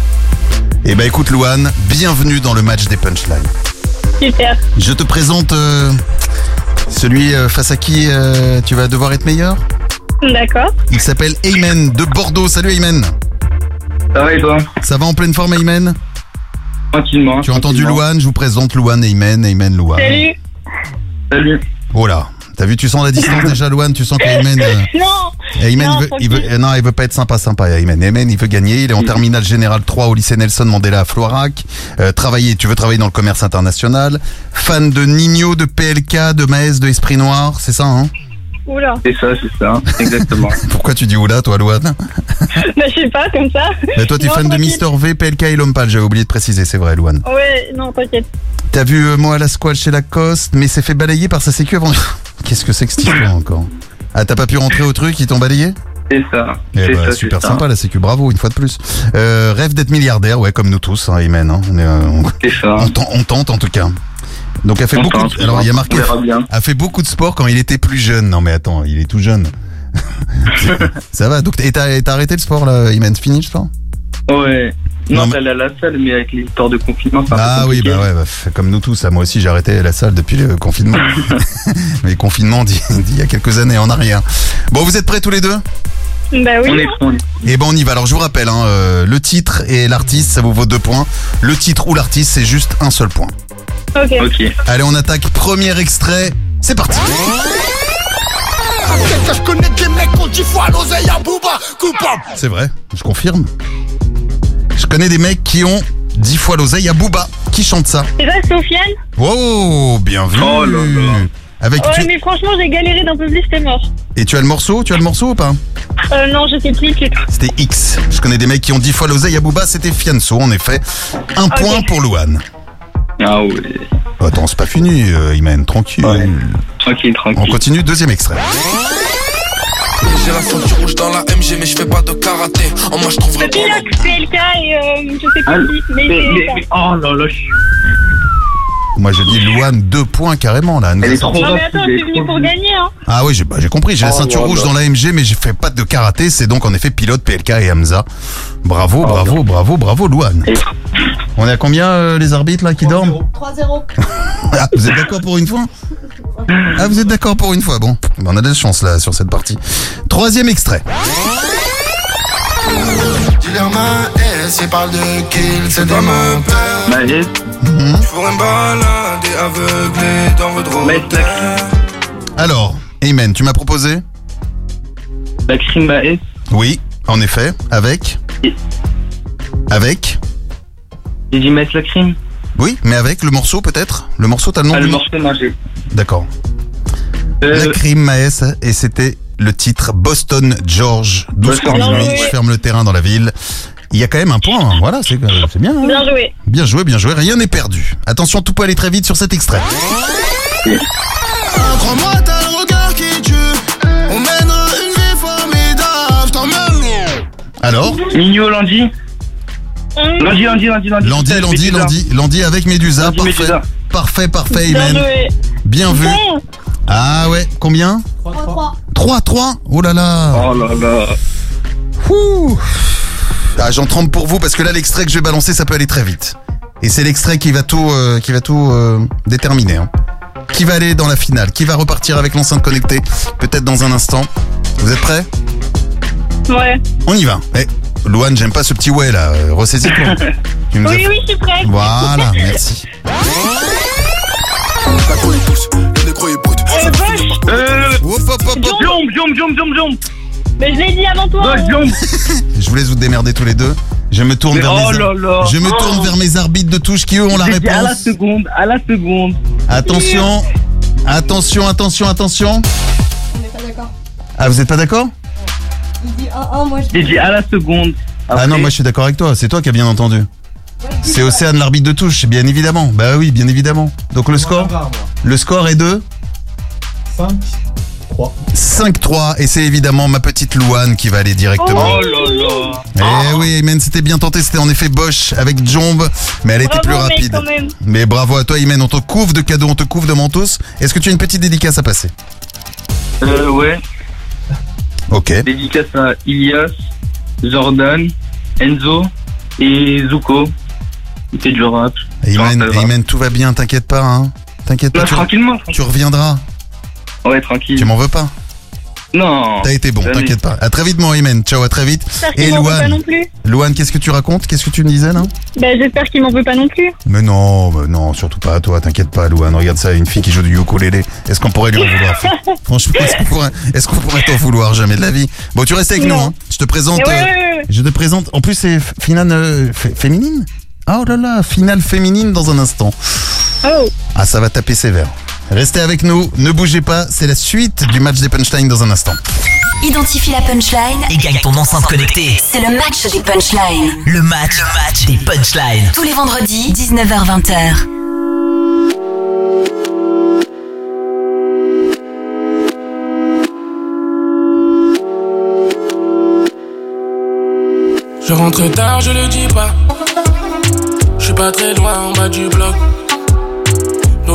Eh ben écoute Louane, bienvenue dans le match des punchlines. Super. Je te présente euh, celui euh, face à qui euh, tu vas devoir être meilleur. D'accord. Il s'appelle Aymen de Bordeaux. Salut Aymen. Ça va et toi? Ça va en pleine forme Aymen Tranquillement. Tu as entendu Louane? Je vous présente Louane Aymen, Aymen Louane. Salut. Salut. Oh là, t'as vu, tu sens la distance déjà Louane, tu sens qu'Aymen... euh, Non. Aymen, Non, il veut, il veut- euh, non, il veut pas être sympa, sympa, Aymen. Aymen, il veut gagner. Il est en terminale générale 3 au lycée Nelson Mandela à Floirac. Euh, travailler, tu veux travailler dans le commerce international. Fan de Nino, de PLK, de Maes, de Esprit Noir, c'est ça, hein? Oula. C'est ça, c'est ça, exactement. Pourquoi tu dis oula, toi, Louane? Bah, je sais pas, comme ça. Mais Toi, t'es Non, fan de. Mister V, PLK et L'Homme Pâle, j'avais oublié de préciser, c'est vrai, Louane. Ouais, non, t'inquiète. T'as vu euh, moi à la squale chez Lacoste, mais s'est fait balayer par sa sécu avant. Qu'est-ce que c'est que cette histoire encore? Ah, t'as pas pu rentrer au truc, ils t'ont balayé? C'est ça. Eh bah, ça, super ça. sympa la sécu, bravo une fois de plus. Euh, rêve d'être milliardaire, ouais, comme nous tous, hein, Amen. Hein, on, est, euh, on- ça. on tente- on tente en tout cas. Donc a fait On beaucoup. tente, de- alors il y a marqué a fait beaucoup de sport quand il était plus jeune. Non mais attends, il est tout jeune. Ça va. Donc et t'as arrêté le sport là, c'est fini le sport Ouais. Non, Non, mais- à la salle, mais avec les histoires de confinement, c'est un peu Ah oui, bah ouais, bah, comme nous tous. hein, Moi aussi j'ai arrêté la salle depuis le confinement. mais confinement d'il y a quelques années en arrière. Bon, vous êtes prêts tous les deux? Bah oui. On est prêts, on est Eh ben on y va. Alors je vous rappelle, hein, euh, le titre et l'artiste, ça vous vaut deux points. Le titre ou l'artiste, c'est juste un seul point. Ok. Ok. Allez, on attaque. Premier extrait. C'est parti. que je connais des mecs qui ont 10 fois l'oseille à Booba, coupable. C'est vrai, je confirme. Je connais des mecs qui ont 10 fois l'oseille à Booba. Qui chante ça C'est ça, Sofiane Oh, bien vu. Oh là là. Avec Ouais, tu... mais franchement, j'ai galéré d'un peu plus, c'était mort. Et tu as le morceau? Tu as le morceau ou pas? Euh, non, je sais plus le titre. C'était X. Je connais des mecs qui ont 10 fois l'oseille à Booba. C'était Fianso, en effet. Un point pour Louane. Ah ouais. Attends, c'est pas fini, euh, Imen. Tranquille. Tranquille, On tranquille. continue. Deuxième extrait. J'ai la ceinture rouge dans la MG, mais je fais pas de karaté. En moi, je trouverais Le pilote, PLK et euh, je sais Ah, plus qui, mais, mais, c'est mais, mais- oh là là, je suis. Moi, je dis Louane, deux points carrément, là. Elle est trop Non, mais attends, je suis venu pour gagner, hein. Ah oui, j'ai bah, compris. J'ai la Oh ceinture rouge dans la MG, mais j'ai fait pas de karaté. C'est donc en effet pilote PLK et Hamza. Bravo, bravo, bravo, bravo, Louane. On est à combien euh, les arbitres là qui dorment 3-0. Ah, vous êtes d'accord pour une fois Ah, vous êtes d'accord pour une fois Bon, on a de la chance là sur cette partie. Troisième extrait. Dis-leur ma S, ils parlent de kill, c'est dans mon père. Maës, Je pourrais me balader aveuglé dans votre hôtel. Alors, Amen, tu m'as proposé la crime Maës. Oui, en effet, avec Et- Avec J'ai dit Maës la crime. Oui, mais avec le morceau peut-être? Le morceau, t'as le nom Ah, du le morceau non, j'ai. D'accord. La Euh, crime Maes et c'était le titre Boston George 12 Boston George. je ferme le terrain dans la ville. Il y a quand même un point, hein. voilà, c'est c'est bien. hein. Bien joué. Bien joué, bien joué, rien n'est perdu. Attention, tout peut aller très vite sur cet extrait. Crois-moi, t'as le regard qui tue. On mènera une vie formidable, je t'emmène. Alors Mignon lundi. Lundi, lundi, lundi, lundi. Lundi, lundi, lundi, lundi avec Médusa, Lundi, parfait. Médusa. Parfait, parfait, Bien Imen. joué. Bien vu. Ah ouais, combien? 3-3. 3, 3 Oh là là Oh là là. Ouh. Ah, j'en tremble pour vous parce que là, l'extrait que je vais balancer, ça peut aller très vite. Et c'est l'extrait qui va tout, euh, qui va tout euh, déterminer. hein. Qui va aller dans la finale? Qui va repartir avec l'enceinte connectée? Peut-être dans un instant. Vous êtes prêts? Ouais. On y va. Eh, Louane, j'aime pas ce petit ouais là. Euh, Ressaisis-toi. As Oui, oui, je suis prête. Voilà, merci. Euh, Jombe, jombe, jombe, jombe, jombe. Mais je l'ai dit avant toi. Jombe. Je vous laisse vous démerder tous les deux. Je me tourne vers oh mes là là. je me Oh. tourne vers mes arbitres de touche qui eux ont la dit À la réponse. seconde, à la seconde. Attention, attention, attention, attention. On n'est pas d'accord. Ah, vous êtes pas d'accord? Il dit 1-1, moi je dit à la seconde. Ah non, moi je suis d'accord avec toi. C'est toi qui as bien entendu. C'est Océane l'arbitre de touche, bien évidemment. Bah oui, bien évidemment. Donc le score, le score est de 5, 3. 5-3 et c'est évidemment ma petite Louane qui va aller directement. Oh là là. Eh oui, Imen, c'était bien tenté, c'était en effet Bosch avec Jombe, mais elle était Bravo, plus mec, rapide. quand même. Mais bravo à toi, Imen, on te couvre de cadeaux, on te couvre de mentos. Est-ce que tu as une petite dédicace à passer? Euh, ouais. Ok. Dédicace à Ilias, Jordan, Enzo et Zuko. Il fait du rap. Imen. Imen, tout va bien, t'inquiète pas, hein. T'inquiète pas, tu, tranquillement. tu reviendras. Ouais, tranquille. Tu m'en veux pas Non. T'as été bon, jamais. t'inquiète pas. À très vite, mon Imen. Ciao, à très vite. J'espère Et m'en veut pas non Louane, plus. Louane, qu'est-ce que tu racontes? Qu'est-ce que tu me disais là? Ben, j'espère qu'il m'en veut pas non plus. Mais non, mais non, surtout pas à toi, t'inquiète pas, Louane. Regarde ça, une fille qui joue du ukulélé. Est-ce qu'on pourrait lui en vouloir? Franchement, est-ce qu'on pourrait, est-ce qu'on pourrait t'en vouloir Jamais de la vie? Bon, tu restes avec Non. nous, hein. Je te présente. Mais ouais, euh, ouais, ouais, ouais. Je te présente. En plus, c'est f- finale euh, f- féminine? Ah, Oh là là, finale féminine dans un instant. Oh. Ah, ça va taper sévère. Restez avec nous, ne bougez pas. C'est la suite du match des punchlines dans un instant. Identifie la punchline. Et gagne ton enceinte connectée. C'est le match des punchlines. Le match, le match des punchlines. Tous les vendredis, 19h-20h. Je rentre tard, je le dis pas. Je suis pas très loin en bas du bloc.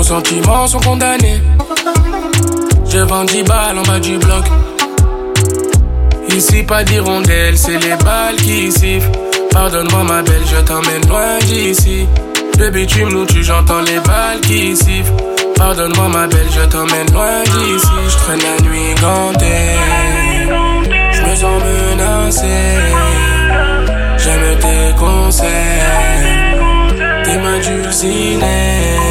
Nos sentiments sont condamnés. Je vends 10 balles en bas du bloc. Ici, pas d'hirondelle, c'est les balles qui sifflent. Pardonne-moi, ma belle, je t'emmène loin d'ici. Le bitume nous tue, j'entends les balles qui sifflent. Pardonne-moi, ma belle, je t'emmène loin d'ici. Je traîne la nuit gantée. Je me sens menacé. J'aime tes conseils. T'es ma dulcinée.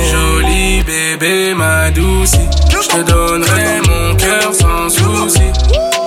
Jolie bébé, ma douce. Je te donnerai mon cœur sans souci.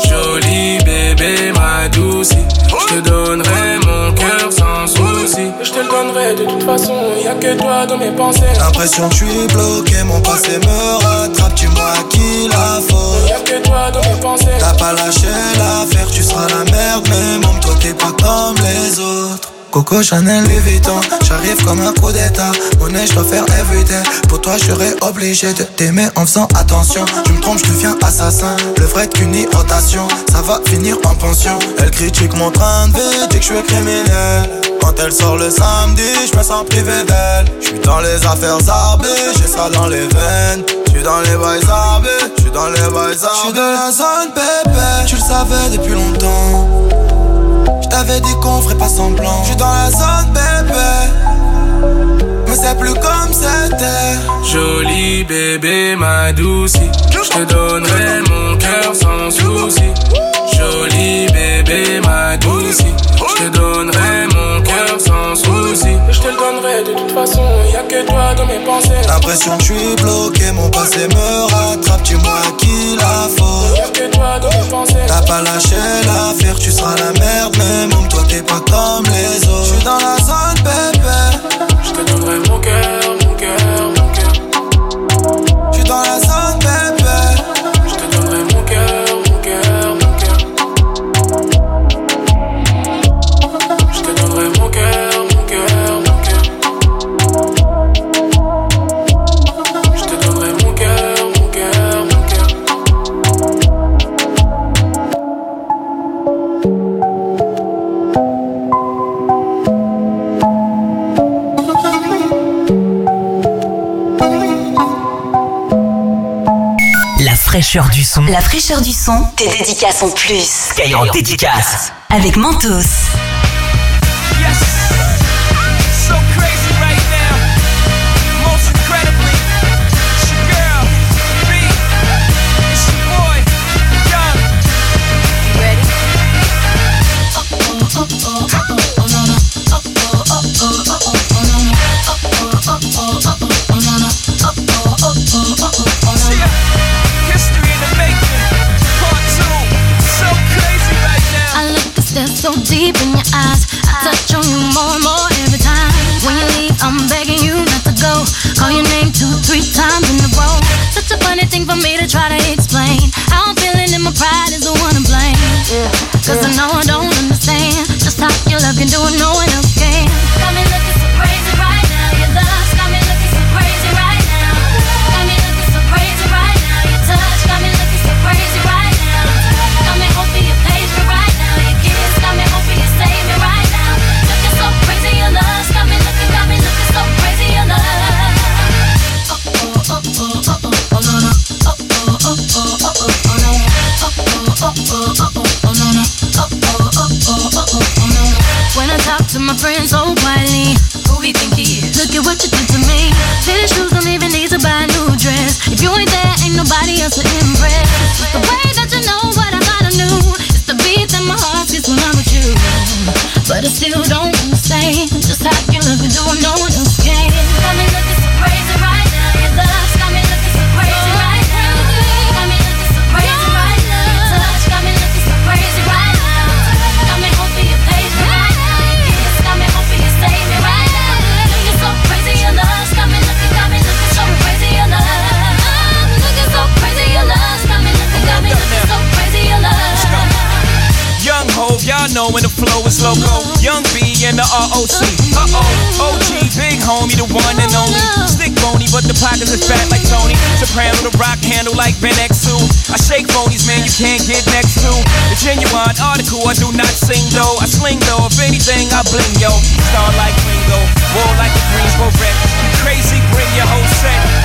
Jolie bébé, ma douce. Je te donnerai mon cœur sans souci. Je te le donnerai de toute façon. Y a que toi dans mes pensées. L'impression que je suis bloqué, mon passé me rattrape, dis-moi à qui la faute. Y'a que toi dans mes pensées. T'as pas lâché l'affaire, tu seras la merde, mais même toi t'es pas comme les autres. Coco Chanel Louis Vuitton, j'arrive comme un coup d'état. Monnaie, je dois faire everyday. Pour toi, je serais obligé de t'aimer en faisant attention. Tu me trompes, je deviens assassin. Le vrai qu'une rotation, ça va finir en pension. Elle critique mon train de vie, dit que je suis criminel. Quand elle sort le samedi, je me sens privé d'elle. Je suis dans les affaires zarbées, j'ai ça dans les veines. Je suis dans les bails zarbés, je suis dans les bails zarbés. Je suis dans la zone bébé, tu le savais depuis longtemps. T'avais dit qu'on ferait pas semblant. Je suis dans la zone bébé, mais c'est plus comme c'était. Jolie bébé, ma douce. Je te donnerai mon cœur sans souci. Jolie bébé, ma douce. Je te donnerai mon façon. Y a que toi dans mes pensées. L'impression que je suis bloqué, mon passé me rattrape. Dis-moi qui la faute. Y'a que toi dans mes pensées. T'as pas lâché l'affaire, tu seras la merde, mais même toi t'es pas comme les autres. Je suis dans la zone bébé, Je te donnerai mon cœur, mon cœur, mon cœur. je suis dans la zone fraîcheur du son. La fraîcheur du son, tes dédicaces en plus. Skyrock dédicace. Avec Mentos. three times in a row. Such a funny thing for me to try to explain. How I'm feeling and my pride is the one to blame. Cause I know I don't nobody else to impress. The way that you know what I gotta do. It's the beat that my heart gets when I'm with you. But I still don't understand just how you love me do no one else. in the ROC. Uh oh, OG, big homie, the one and only. Stick bony, but the pockets are fat like Tony. Soprano, the rock handle like Ben X2. I shake bonies, man, you can't get next to. The genuine article, I do not sing though. I sling though, if anything, I bling yo. Star like Ringo, war like a Greensboro wreck. You crazy, bring your whole set.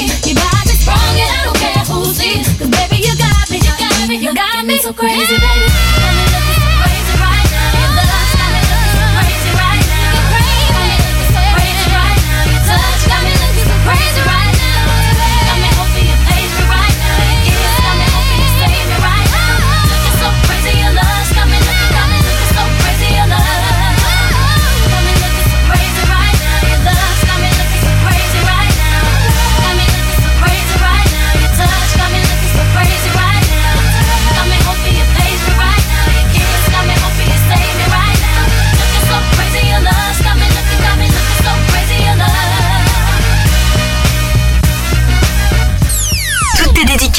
and I don't care baby, you got me, you got me, you got me so crazy. Got me looking so crazy right now. You got me looking so crazy right now. Touch got me looking so crazy right now.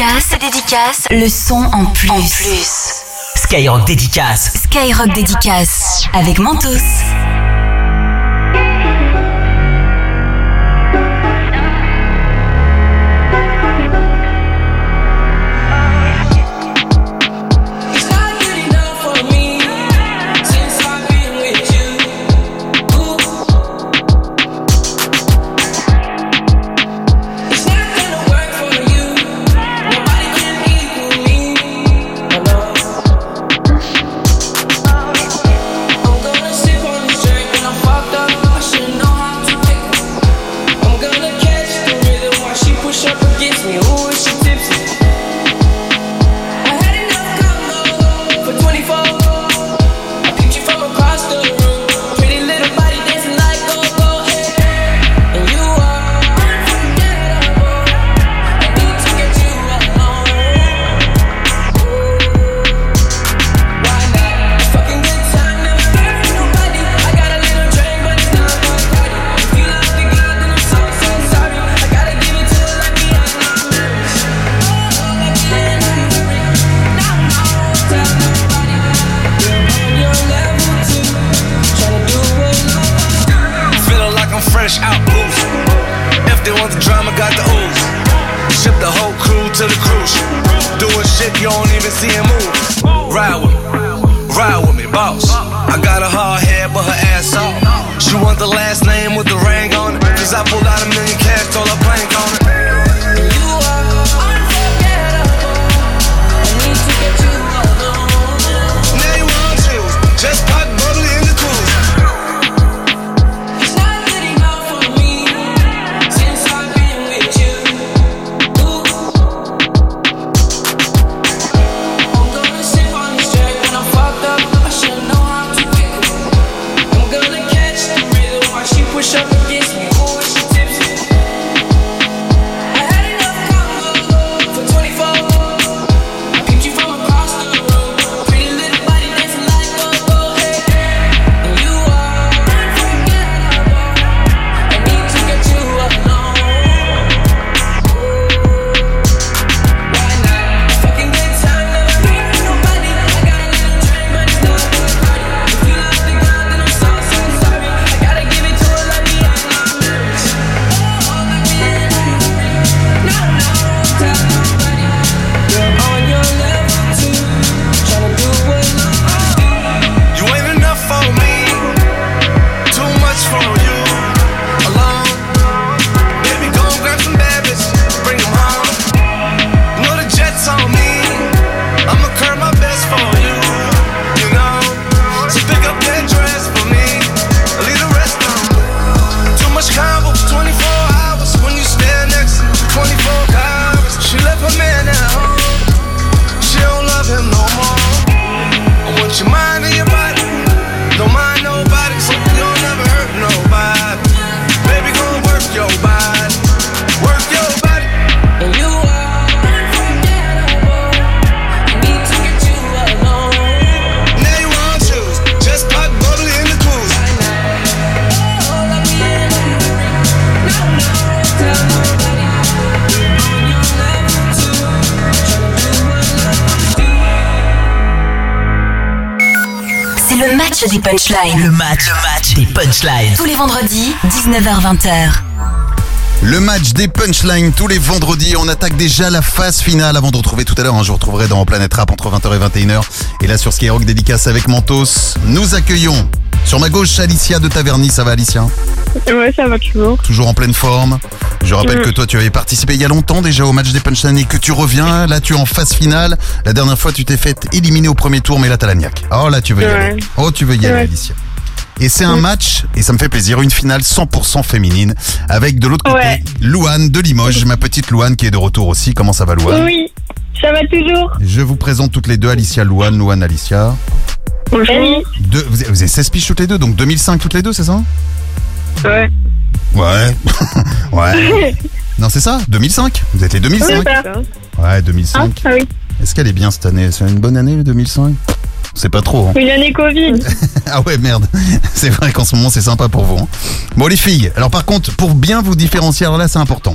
dédicace, dédicace, le son en plus. En plus. Skyrock dédicace. Skyrock dédicace avec Mentos. Punchlines. Tous les vendredis, 19h20h. Le match des punchlines tous les vendredis. On attaque déjà la phase finale avant de retrouver tout à l'heure. hein, je vous retrouverai dans Planète Rap entre 20h et 21h. Et là, sur Skyrock dédicace avec Mentos, nous accueillons sur ma gauche Alicia de Taverny. Ça va, Alicia? Ouais, ça va toujours. Toujours en pleine forme. Je rappelle Mm. que toi, tu avais participé il y a longtemps déjà au match des punchlines et que tu reviens. Là, tu es en phase finale. La dernière fois, tu t'es fait éliminer au premier tour, mais là, t'as la niaque. Oh, là, tu veux y Ouais. aller. Oh, tu veux y aller. Alicia. Et c'est un match, et ça me fait plaisir, une finale 100% féminine, avec de l'autre côté, Ouais. Louane de Limoges, ma petite Louane qui est de retour aussi. Comment ça va, Louane? Oui, ça va toujours. Je vous présente toutes les deux, Alicia, Louane, Louane, Alicia. Bonjour. Deux- vous, avez, vous avez 16 piges toutes les deux, donc 2005 toutes les deux, c'est ça? Ouais. Ouais. ouais. Non, c'est ça, 2005. Vous êtes les 2005 Oui, ça. Ouais, 2005. Ah oui. Est-ce qu'elle est bien cette année? C'est une bonne année, le 2005 C'est pas trop. hein. Une année Covid. Ah ouais, merde. C'est vrai qu'en ce moment, c'est sympa pour vous. hein. Bon, les filles, alors par contre, pour bien vous différencier, alors là, c'est important.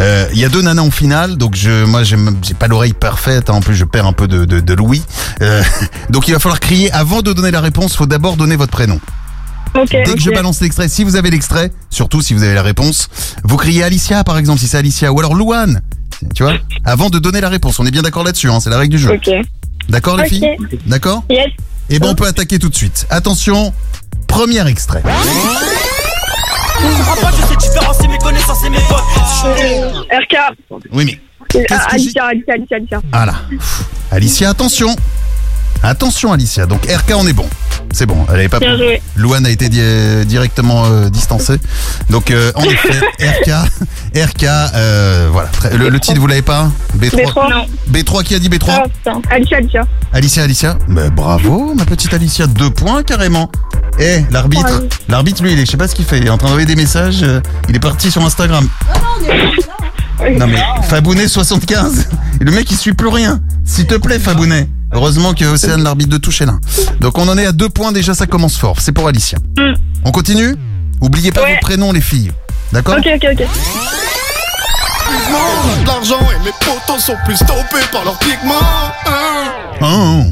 Euh, Il y a deux nanas en finale, donc je, moi, j'ai pas l'oreille parfaite. hein. En plus, je perds un peu de, de, de l'ouïe. Euh, donc, il va falloir crier avant de donner la réponse. Faut d'abord donner votre prénom. Ok. Dès que je balance l'extrait, si vous avez l'extrait, surtout si vous avez la réponse, vous criez Alicia, par exemple, si c'est Alicia, ou alors Louane. Tu vois Avant de donner la réponse. On est bien d'accord là-dessus. hein, c'est la règle du jeu. Ok. D'accord, les Ok. filles D'accord Yes. et ben on peut attaquer tout de suite. Attention, premier extrait. je sais différencier mes connaissances et mes potes. RK. Oui mais Ah, Alicia, Alicia, Alicia, Alicia. ah là. Pff. Alicia, attention. Attention Alicia. Donc RK on est bon. C'est bon, elle avait pas Bien joué. Louane a été di- directement euh, distancée. Donc euh, en effet, RK RK euh, voilà, le, le titre vous l'avez pas? B3. B3. Non. B3 qui a dit B3 Ah. Alicia, Alicia. Alicia, Alicia Ben, Bravo, ma petite Alicia, deux points carrément. Eh, l'arbitre, l'arbitre, lui, il est, je sais pas ce qu'il fait, il est en train d'envoyer des messages, euh, il est parti sur Instagram. Non mais, Fabounet 75, et le mec il suit plus rien. S'il te plaît, Fabounet. Heureusement que Océane, l'arbitre de touche est là. Donc on en est à deux points déjà, ça commence fort. C'est pour Alicia. On continue? Oubliez pas Ouais. vos prénoms, les filles. D'accord? Ok, ok, ok. de l'argent et mes potos sont plus stoppés par leurs pigments. hein. Hein,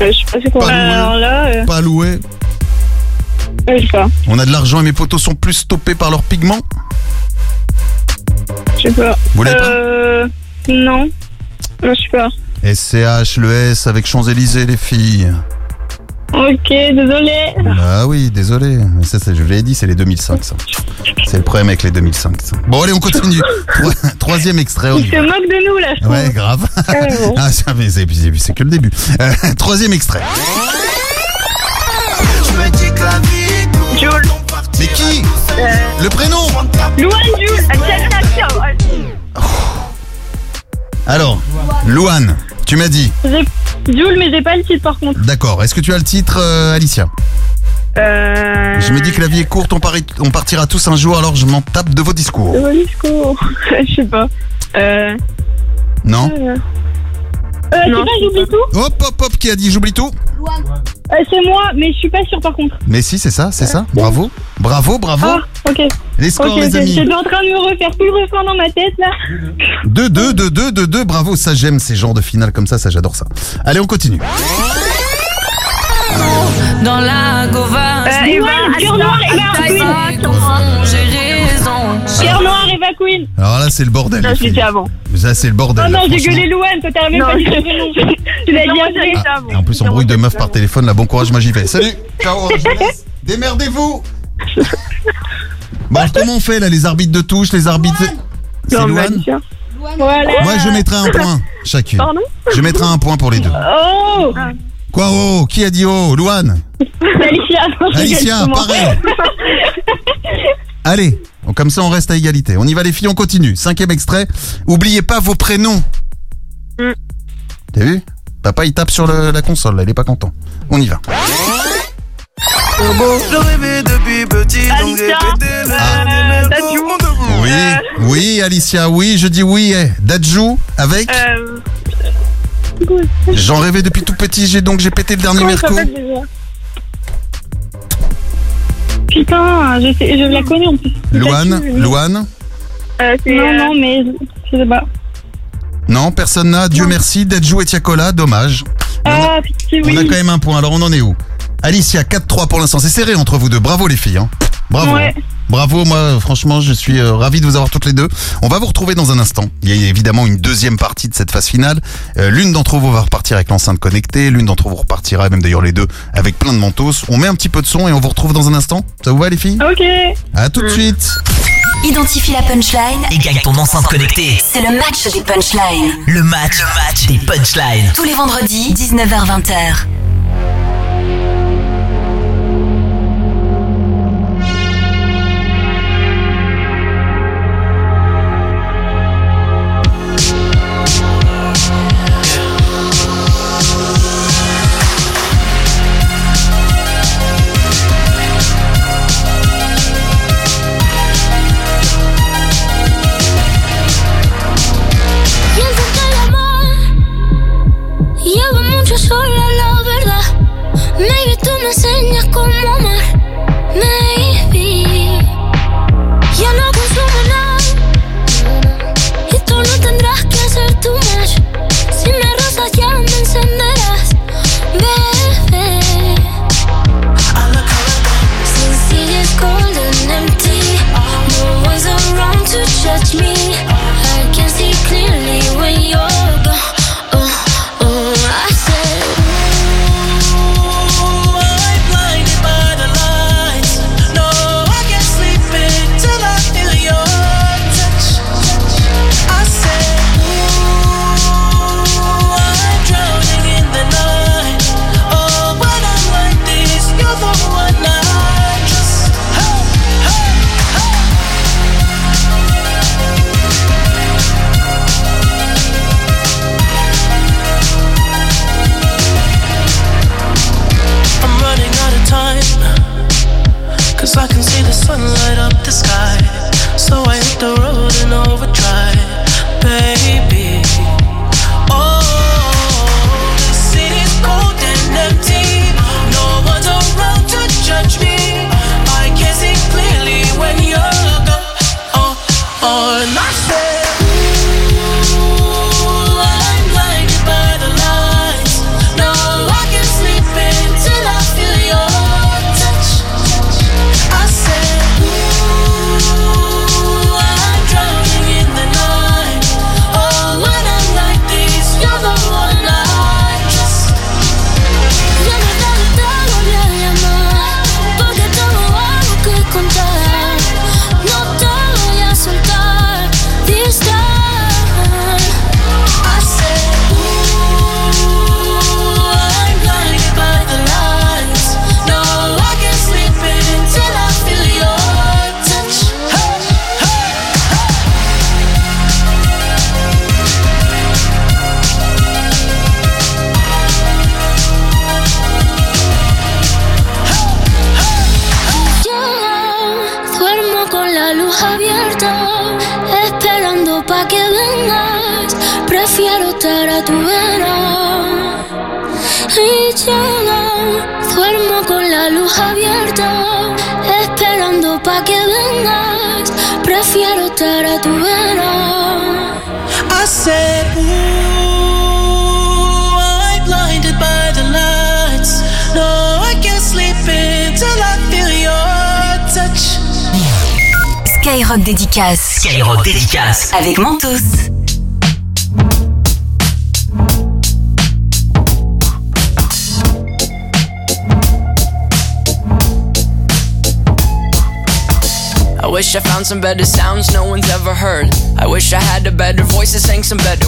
Euh, je sais pas c'est quoi. Pas loué. Alors là, euh, Pas loué. euh, je sais pas. On a de l'argent et mes potos sont plus stoppés par leurs pigments. Je sais pas. Vous l'avez pas? Euh. Non. Non, je sais pas. SCH, le S avec Champs-Élysées, les filles. Ok, désolé. Ah oui, désolé. Mais ça, ça, je vous l'ai dit, c'est les 2005, ça. C'est le problème avec les 2005, ça. Bon, allez, on continue. Troi- Troisième extrait, on Il se moque de nous, là, je trouve. Ouais, grave. Ah, ça, mais c'est c'est- c'est que le début. Euh, troisième extrait. Jules. Mais qui Euh, Le prénom Louane, Jules. Alicia. Alors, Louane, tu m'as dit. J'ai- Jules, mais j'ai pas le titre, par contre. D'accord. Est-ce que tu as le titre, euh, Alicia Euh. Je me dis que la vie est courte, on, pari- on partira tous un jour, alors je m'en tape de vos discours. Le discours. Je sais pas. Euh. Non Euh, euh, c'est pas, j'oublie tout Hop, hop, hop, qui a dit j'oublie tout Euh, C'est moi, mais je suis pas sûre, par contre. Mais si, c'est ça, c'est ça. Bravo. Bravo, bravo. Ah, ok. Les scores, Ok, les ok. amis. J'étais en train de me refaire tout le refrain dans ma tête, là. 2, 2, 2, 2, 2, 2, bravo, ça j'aime ces genres de finales comme ça, ça j'adore ça. Allez, on continue. Dans la gova, Euh, Eva, Cœur Noir, Eva Queen. Eva Queen. Alors là, c'est le bordel. Non, les filles. avant. Ça, c'est le bordel. Oh là, non, j'ai franchement. gueulé Louane, toi t'as même Non, pas dit. Tu l'as dit après. Ah, et en plus, embrouille de meuf par téléphone, là, bon courage, moi j'y vais. Salut Ciao. Démerdez-vous Bon, alors, comment on fait là, les arbitres de touche, les arbitres. C'est Non, Louane. Voilà. Moi, je mettrai un point chacune. Pardon Je mettrai un point pour les deux. Oh Quoi, oh Qui a dit oh Louane Alicia. non, Alicia, pareil. Allez, donc, comme ça on reste à égalité. On y va les filles, on continue. Cinquième extrait. Oubliez pas vos prénoms. Mm. T'as vu? Papa il tape sur le- la console, là, il est pas content. On y va. Ah. Oui, oui Alicia, oui, je dis oui. eh. Dadju avec Euh. J'en rêvais depuis tout petit, j'ai donc j'ai pété le dernier merco. Putain, je, sais, je la connais en plus. Louane, Oui. Louane Euh, c'est, Non, non, mais je sais pas. Non, personne n'a. Dieu merci. Dadju et Tiakola, dommage. Mais on, a, Ah, pitié, on oui. a quand même un point. Alors on en est où? Alicia, 4-3 pour l'instant. C'est serré entre vous deux. Bravo les filles. hein. Bravo. Ouais. hein. Bravo, moi franchement je suis euh, ravi de vous avoir toutes les deux. On va vous retrouver dans un instant. Il y a évidemment une deuxième partie de cette phase finale. Euh, l'une d'entre vous va repartir avec l'enceinte connectée, l'une d'entre vous repartira, même d'ailleurs les deux, avec plein de mentos. On met un petit peu de son et on vous retrouve dans un instant. Ça vous va les filles? Ok. À tout de suite. Identifie la punchline. Et gagne ton enceinte connectée. C'est le match des punchlines. Le match, le match des punchlines. Tous les vendredis, 19h-20h. Avec Mentos. I wish I found some better sounds no one's ever heard. I wish I had a better voice that sang some better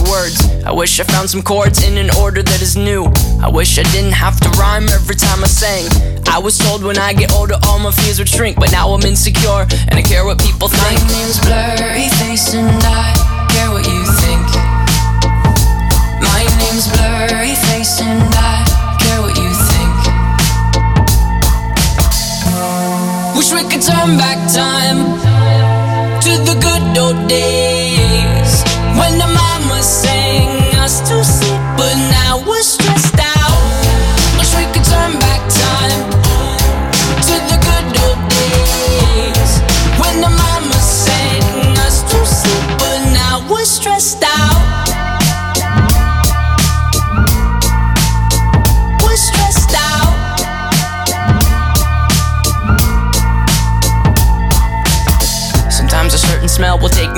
wish I found some chords in an order that is new. I wish I didn't have to rhyme every time I sang. I was told when I get older all my fears would shrink, but now I'm insecure and I care what people think. My name's Blurry Face and I care what you think. My name's Blurry Face and I care what you think. Wish we could turn back time to the good old days when the mama sang us to sleep, but now we're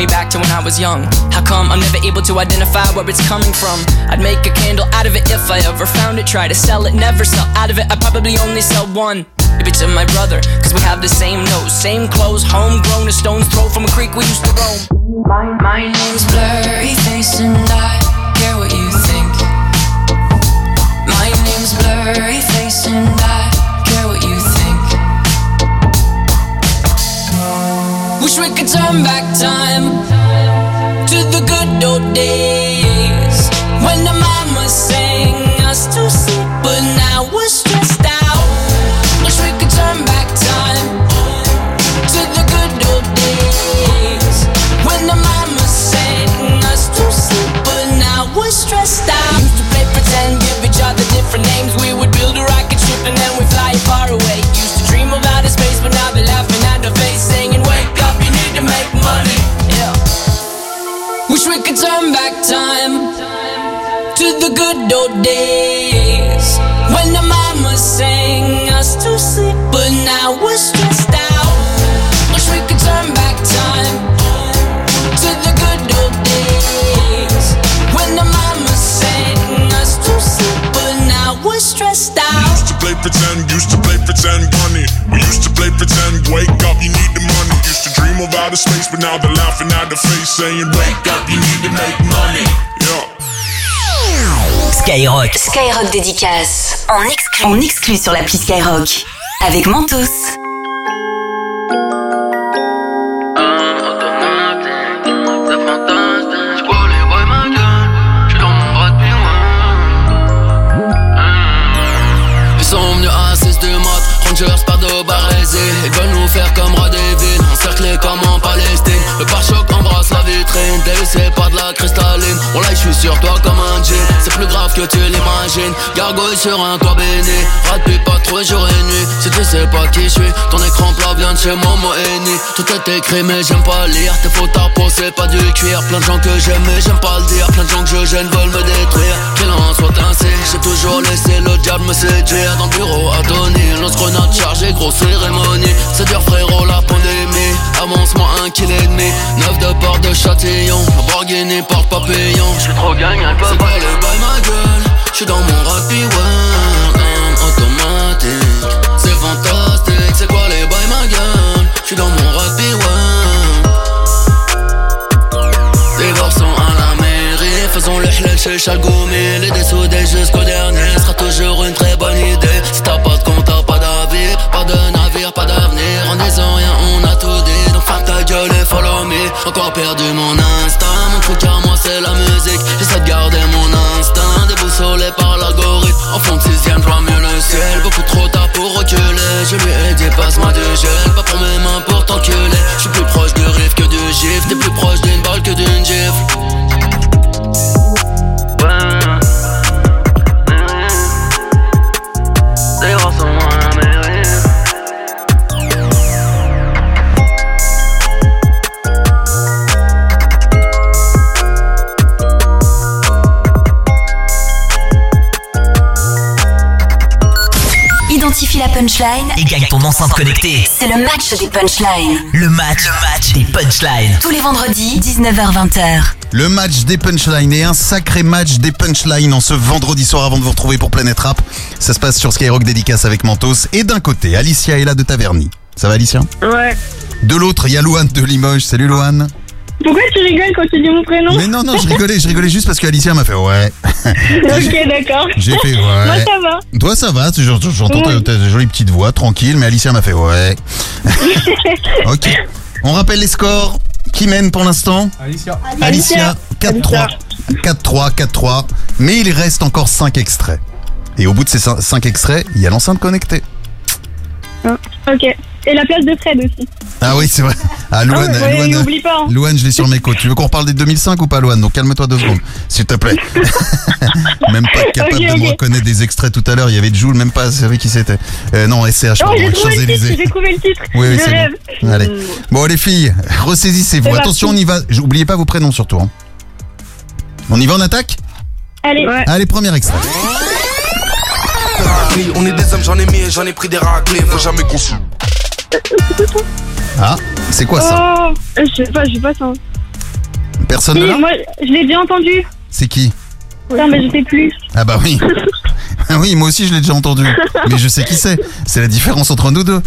back to when I was young. How come I'm never able to identify where it's coming from? I'd make a candle out of it if I ever found it. Try to sell it, never sell out of it. I'd probably only sell one. Maybe to my brother, cause we have the same nose, same clothes, homegrown, a stone's throw from a creek we used to roam. My, my name's Blurry Face and I care what you think. My name's Blurry Face and I Wish we could turn back time to the good old days. When the old days when the mama sang us to sleep, but now we're stressed out. Wish we could turn back time to the good old days when the mama sang us to sleep, but now we're stressed out. Used to play pretend, used to play pretend bunny. We used to play pretend, wake up, you need the money. Used to dream of outer space, but now they're laughing at the face, saying, Wake up, you need to make money. Yeah. Skyrock. Skyrock dédicace. En exclu. En exclu sur l'appli Skyrock. Avec Mentos. C'est fantastique, j'crois les boys ma gueule, j'suis dans mon bras depuis loin. Ils sont venus à 6 du mat, Rangers par de Barésie Ils veulent nous faire comme villes, encerclés comme en Palestine Le pare-choc embrasse la vitrine, délaissé par de la cristalline Oh là je suis sur toi comme un jean, c'est que tu l'imagines. Gargouille sur un toit béni, rate pas trop jour et nuit Si tu sais pas qui je suis, ton écran plat vient de chez Momo Eni. Tout est écrit mais j'aime pas lire, tes fautes à peau c'est pas du cuir. Plein de gens que j'aime mais j'aime pas le dire, plein de gens que je gêne veulent me détruire. Qu'il en soit ainsi, j'ai toujours laissé le diable me séduire. Dans le bureau à Tony, lance-grenade chargée, grosse cérémonie. C'est dur frérot la pandémie, avance-moi un kill et demi. Neuf de port de Châtillon, Borghini porte papillon J'suis trop gagnant, c'est pas les bails ma gueule. J'suis dans mon rugby world, un automatique. C'est fantastique, c'est quoi les bails ma gueule? J'suis dans mon rugby world Divorçons à la mairie, faisons le hlel chez Chalgoumi Les dessoudés jusqu'au dernier sera toujours une très bonne idée. Si t'as pas de compte, t'as pas d'avis, pas de navire, pas d'avenir. En disant rien, on a tout dit, donc ferme ta gueule et follow me. Encore perdu mon instinct, c'est la musique. J'essaie de garder mon instinct, déboussolé par l'algorithme. En fond de sixième, je mieux le ciel, beaucoup trop tard pour reculer. Je lui ai dit passe-moi du gel, pas pour mes mains pour t'enculer. Je suis plus proche du riff que du gif, t'es plus proche d'une balle que d'une Et gagne ton enceinte connectée. C'est le match des punchlines. Le match, le match des punchlines. Tous les vendredis, 19h-20h. Le match des punchlines et un sacré match des punchlines en ce vendredi soir avant de vous retrouver pour Planète Rap. Ça se passe sur Skyrock Dédicace avec Mentos. Et d'un côté, Alicia est là de Taverny. Ça va Alicia? Ouais. De l'autre, il y a Louane de Limoges. Salut Louane. Pourquoi tu rigoles quand tu dis mon prénom Mais non, non, je rigolais, je rigolais juste parce qu'Alicia m'a fait ouais. ok, d'accord. J'ai fait ouais. Moi, ça va. Toi, ça va, j'entends j'entends ta, jolie petite voix, tranquille, mais Alicia m'a fait ouais. ok. On rappelle les scores. Qui mène pour l'instant Alicia. Alicia, 4-3. 4-3, 4-3. Mais il reste encore 5 extraits. Et au bout de ces 5 extraits, il y a l'enceinte connectée. Ok. Et la place de Fred aussi. Ah oui, c'est vrai. Ah, Louane, Ah ouais, Louane, n'oublie pas, hein. Louane, je l'ai sur mes côtes. Tu veux qu'on reparle des 2005 ou pas, Louane? Donc calme-toi deux secondes, s'il te plaît. même pas capable de me reconnaître des extraits tout à l'heure. Il y avait Joule, même pas savait qui c'était. Euh, non, SCH, Oh, pardon, j'ai trouvé le titre, Champs-Élysées. j'ai trouvé le titre. Oui, oui, je c'est rêve. bon. Allez. Bon, les filles, ressaisissez-vous. C'est Attention, on y va. N'oubliez pas vos prénoms surtout. hein. On y va, on attaque? Allez. Allez, premier extrait. On est des hommes, j'en ai mis et j'en ai pris des raclés, faut jamais qu'on se- Ah, c'est quoi ça Oh, je sais pas, je sais pas ça. Personne ne l'a moi, je l'ai déjà entendu. C'est qui Putain, mais je sais plus. Ah bah oui. Ah oui, moi aussi je l'ai déjà entendu. Mais je sais qui c'est. C'est la différence entre nous deux.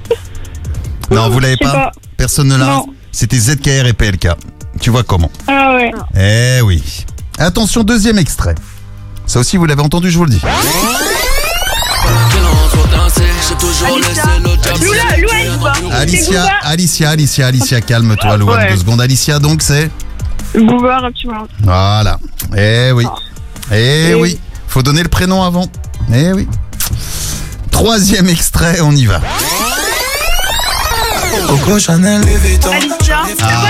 non, vous l'avez Je sais pas, pas. Personne ne l'a Non. C'était ZKR et PLK. Tu vois comment Ah ouais. Eh oui. Attention, deuxième extrait. Ça aussi, vous l'avez entendu, je vous le dis. J'ai toujours laissé le diable Loula, Loula, Alicia, Alicia, Alicia, Alicia, calme-toi, Louane, Ouais. deux secondes. Alicia, donc c'est absolument. Voilà. Eh oui. Eh Et- oui. Faut donner le prénom avant. Eh oui. Troisième extrait, on y va. Coco Chanel. Alicia. Ah,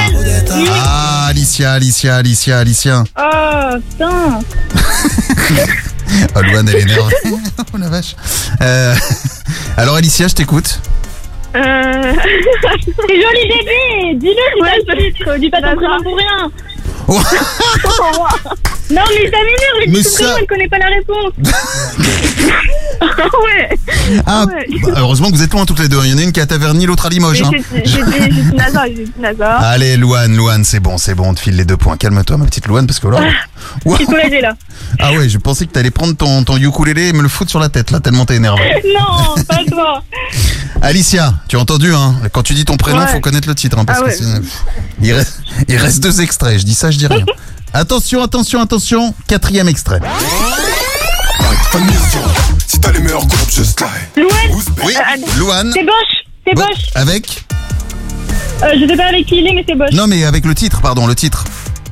Ah, Alicia, Alicia, Alicia, Alicia. Oh, putain. Oh, Louane, elle est énervée. oh la vache. Euh, alors, Alicia, je t'écoute. Euh... C'est joli bébé Dis-le, titre, dis pas ton prénom pour rien Non mais ça m'énerve, Mais mais son ça- prénom, elle connaît pas la réponse Ouais Ah, Ouais. bah, heureusement que vous êtes loin toutes les deux. Il y en a une qui est à Taverny, l'autre à Limoges. hein. J'ai dit Nazar, j'ai dit Nazar. Allez, Louane, Louane, c'est bon, c'est bon, on te file les deux points. Calme-toi, ma petite Louane, parce que là. Il faut l'aider là. Ah ouais, je pensais que t'allais prendre ton, ton ukulélé et me le foutre sur la tête, là, tellement t'es énervé. Non, pas toi. Alicia, tu as entendu, hein Quand tu dis ton prénom, Ouais. faut connaître le titre, hein, parce Ah que ouais. c'est- pff, il, reste, il reste deux extraits. Je dis ça, je dis rien. attention, attention, attention. Quatrième extrait. Si t'as les meilleurs courbes, je slide. Louane Oui, Louane. C'est Bosch C'est Bosch Avec euh, Je sais pas avec qui il est, mais c'est Bosch. Non, mais avec le titre, pardon, le titre.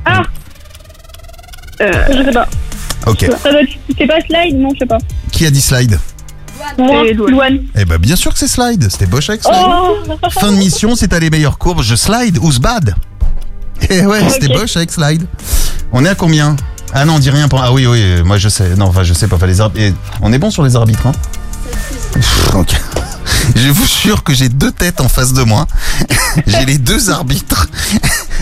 Ah euh, Je sais pas. Ok. Ça doit être... C'est pas Slide Non, je sais pas. Qui a dit slide Moi, Louane. Eh ben, bien sûr que c'est slide. C'était Bosch avec slide. Oh Fin de mission, c'est à les meilleures courbes. Je slide ou bad. Eh ouais, c'était Bosch avec slide. On est à combien? Ah non, dis rien. pour- Ah oui, oui, moi je sais. Non, enfin, je sais pas. Enfin, les arbitres. et On est bon sur les arbitres, hein? Pff, ok. Je vous jure que j'ai deux têtes en face de moi. j'ai les deux arbitres.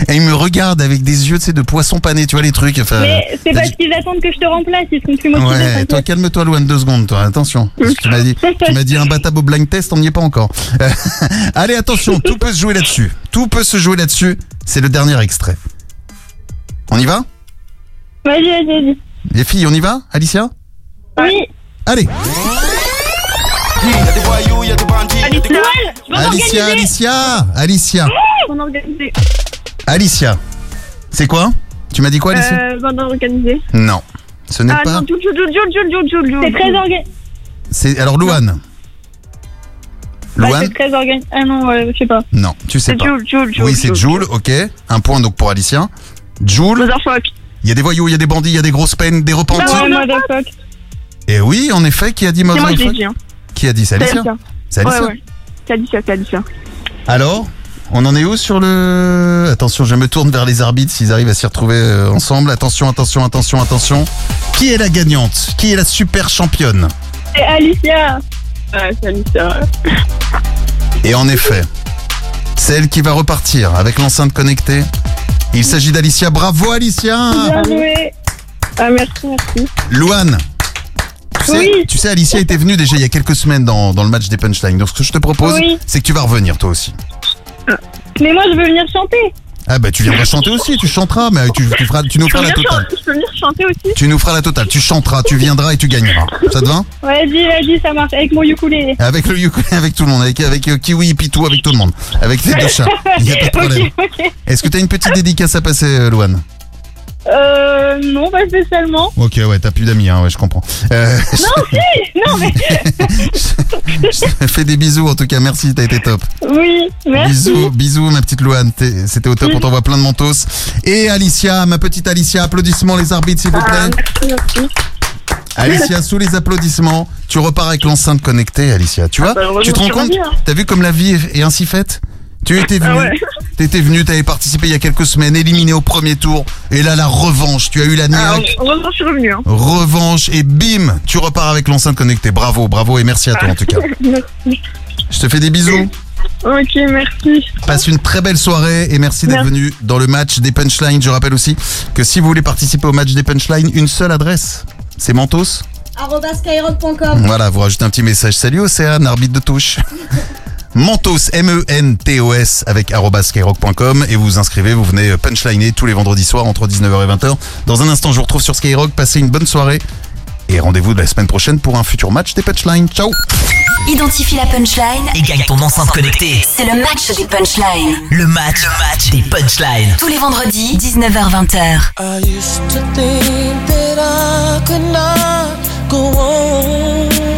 Et ils me regardent avec des yeux, tu sais, de poisson pané, tu vois les trucs. Enfin, Mais c'est t'as parce qu'ils attendent que je te remplace, ils sont plus motivés. Ouais, toi calme-toi Louane deux secondes, toi, attention. Parce que tu m'as dit, tu m'as dit un battable au blind test, on n'y est pas encore. Euh, allez, attention, tout peut se jouer là-dessus. Tout peut se jouer là-dessus. C'est le dernier extrait. On y va? Vas-y, vas-y, vas-y. Les filles, on y va? Alicia? Oui. Allez. Alicia, Alicia, Alicia Alicia organisé. Alicia C'est quoi? Tu m'as dit quoi Alicia? Euh, bande organisée. Non. Ce n'est Ah pas... non, Joule, Joule, Joule, Joule, Joule, Joule, Joule. C'est très organisé. C'est Alors Louane Louane c'est très organisé. Ah non, ouais, je sais pas. Non, tu sais C'est pas. Joule, Joule, Joule. Oui, c'est Joule, ok. Un point donc pour Alicia. Joule. Motherfuck. Il y a des voyous, il y a des bandits, il y a des grosses peines, des repentis. Ouais, motherfuck. Et oui, en effet, qui a dit C'est moi qui motherfuck? dit. Hein. Qui a dit C'est Alicia C'est Alicia Ouais, ouais. C'est Alicia, c'est Alicia. Alors? On en est où sur le... Attention, je me tourne vers les arbitres s'ils arrivent à s'y retrouver euh, ensemble. Attention, attention, attention, attention. Qui est la gagnante? Qui est la super championne? C'est Alicia. Ouais, c'est Alicia. Et en effet, celle qui va repartir avec l'enceinte connectée. Il s'agit d'Alicia. Bravo Alicia Bien joué. Ah, merci, merci. Louane tu sais, Oui. tu sais, Alicia était venue déjà il y a quelques semaines dans, dans le match des punchlines. Donc ce que je te propose, Oui. c'est que tu vas revenir toi aussi. Mais moi, je veux venir chanter. Ah bah tu viendras chanter aussi, tu chanteras, mais tu, tu feras, tu nous feras la totale. je peux venir chanter aussi. Tu nous feras la totale, tu chanteras, tu viendras et tu gagneras. Ça te va? Vas-y, vas-y, ça marche. Avec mon ukulélé. Avec le ukulélé, avec tout le monde, avec, avec euh, Kiwi, Pitou, avec tout le monde. Avec les deux chats, il n'y a pas de problème. Ok, ok. Est-ce que tu as une petite dédicace à passer, euh, Louane? Euh, non, pas spécialement. Ok, ouais, t'as plus d'amis, hein, ouais, je comprends. Euh, Non, si Non, mais... fais des bisous, en tout cas, merci, t'as été top. Oui, merci. Bisous, bisous, ma petite Louane, t'es- c'était au top, on t'envoie plein de mentos. Et Alicia, ma petite Alicia, applaudissements les arbitres, s'il vous plaît. Ah, merci, merci. Alicia, sous les applaudissements, tu repars avec l'enceinte connectée, Alicia. Tu vois bah, heureusement Tu te rends tu compte? T'as vu comme la vie est ainsi faite? Tu étais venu, Ah ouais. t'étais venu, t'avais participé il y a quelques semaines, éliminé au premier tour, et là la revanche, tu as eu la Ah, niaque. heureusement, je suis revenue. Hein. Revanche et bim, tu repars avec l'enceinte connectée. Bravo, bravo et merci à toi en tout cas. Merci. Je te fais des bisous. Ok, merci. Passe une très belle soirée et merci d'être venu dans le match des punchlines. Je rappelle aussi que si vous voulez participer au match des punchlines, une seule adresse, c'est Mentos. Voilà, vous rajoutez un petit message. Salut Océane, arbitre de touche. Mentos, M-E-N-T-O-S avec skyrock.com et vous vous inscrivez, vous venez punchliner tous les vendredis soirs entre 19h et 20h. Dans un instant, je vous retrouve sur Skyrock. Passez une bonne soirée et rendez-vous la semaine prochaine pour un futur match des punchlines. Ciao Identifie la punchline Et gagne ton enceinte connectée. C'est le match des punchlines. Le match, le match des punchlines. Tous les vendredis, 19h-20h. I used to think that I could not go on.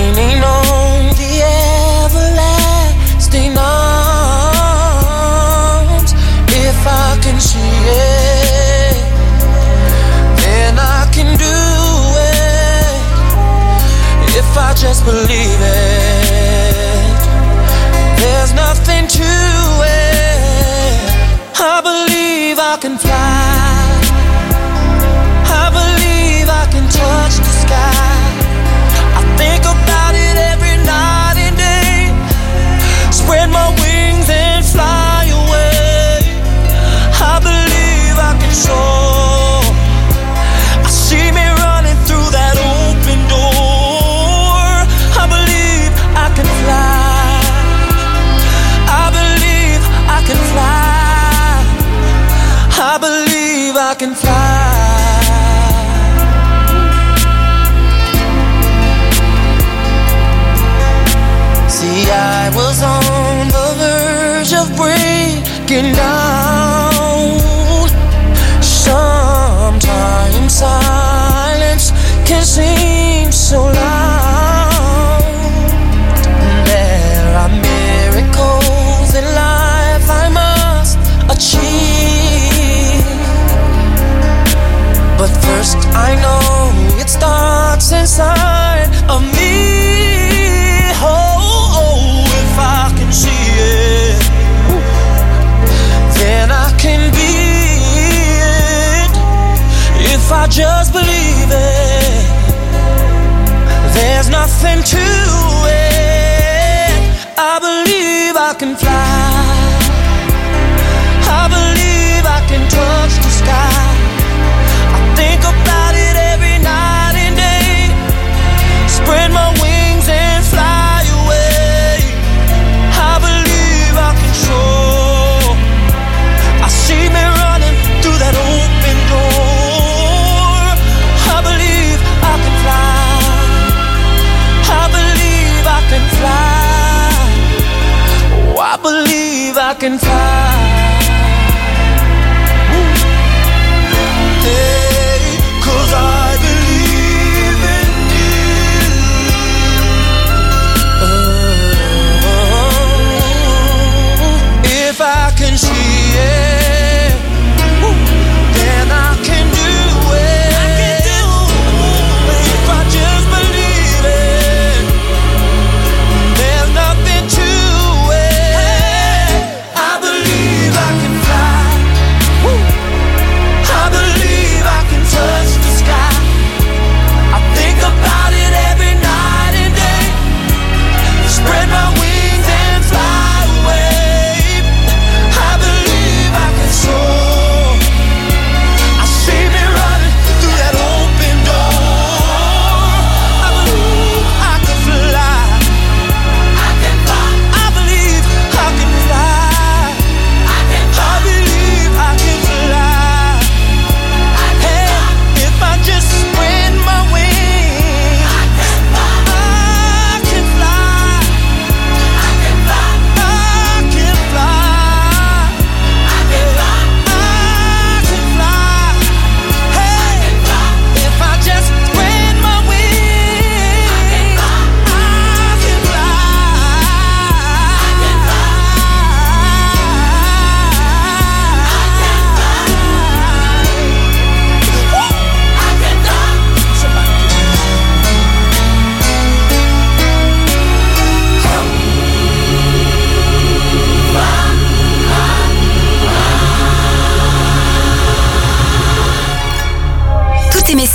just believe it,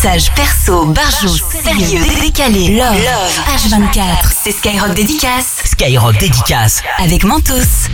messages perso, barjou, sérieux, décalés, love, love, H24. C'est Skyrock Dédicace. Skyrock Dédicace. Avec Mentos.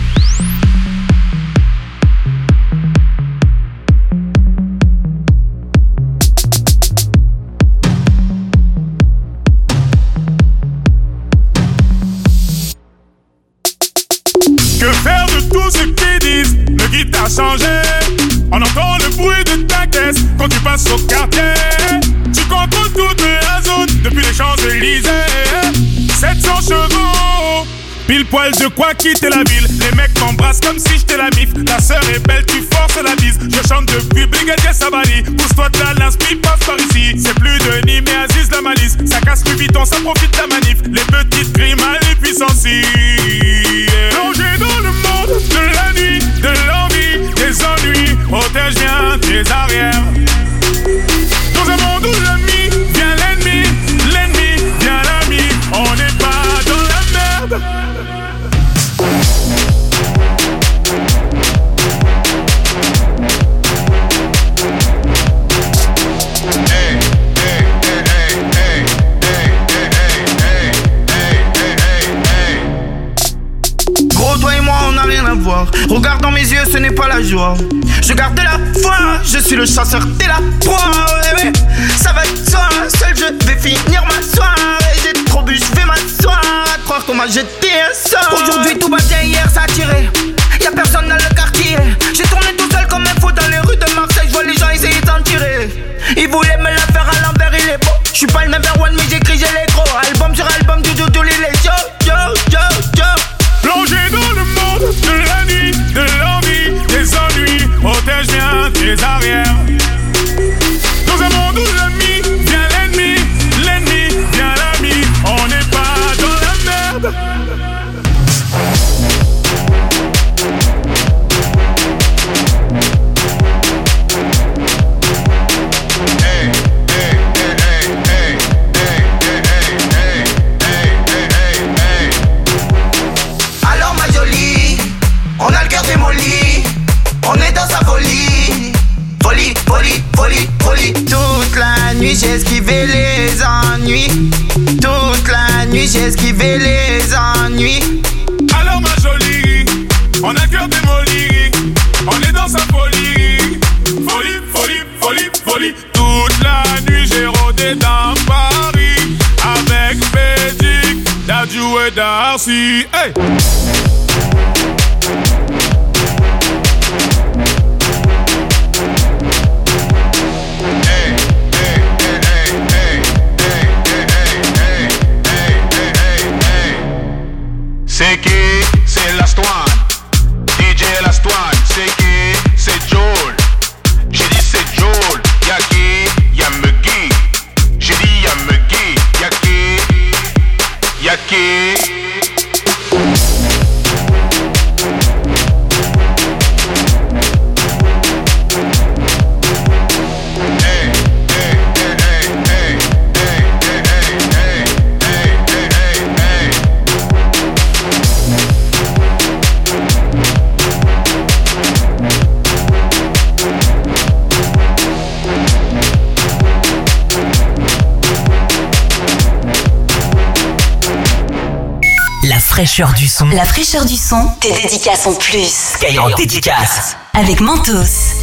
Poil, je crois quitter la ville. Les mecs m'embrassent comme si j'étais la mif. Ta sœur est belle, tu forces la bise. Je chante depuis Brigadier Sabali. Pousse-toi de là, l'inspi passe par ici. C'est plus Denis, mais Aziz la malice. Ça casse plus vite, on s'en profite de la manif. Les petites grimes les puissances. Plongé dans le monde de la nuit, de l'envie, des ennuis. Protège bien tes arrières. Yeux, ce n'est pas la joie. Je garde la foi, je suis le chasseur, t'es la proie. Ouais. Ça va être toi, seul je vais finir ma soirée. J'ai trop bu, je vais m'asseoir. Croire qu'on m'a jeté un sort. Aujourd'hui, tout va bien, hier ça a tiré. Y'a personne dans le quartier. J'ai tourné tout seul comme un fou dans les rues de Marseille. Je vois les gens essayer d'en tirer. Ils voulaient me la faire à l'envers, il est beau. Je suis pas le number one, mais j'écris, j'ai les gros. Album sur album, bien Hey! Fraîcheur du son. La fraîcheur du son, tes dédicaces en plus. Skyrock Dédicace. Avec Mentos.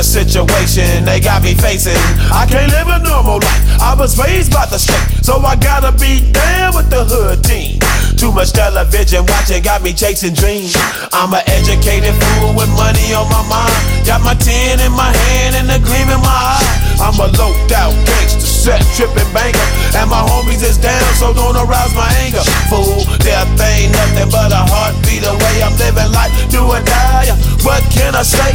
Situation they got me facing. I can't live a normal life. I was raised by the state, so I gotta be down with the hood team. Too much television watching got me chasing dreams. I'm an educated fool with money on my mind. Got my tin in my hand and a gleam in my eye. I'm a low out gangster, set tripping banker. And my homies is down, so don't arouse my anger. Fool, death ain't nothing but a heartbeat away. I'm living life, do or die. What can I say?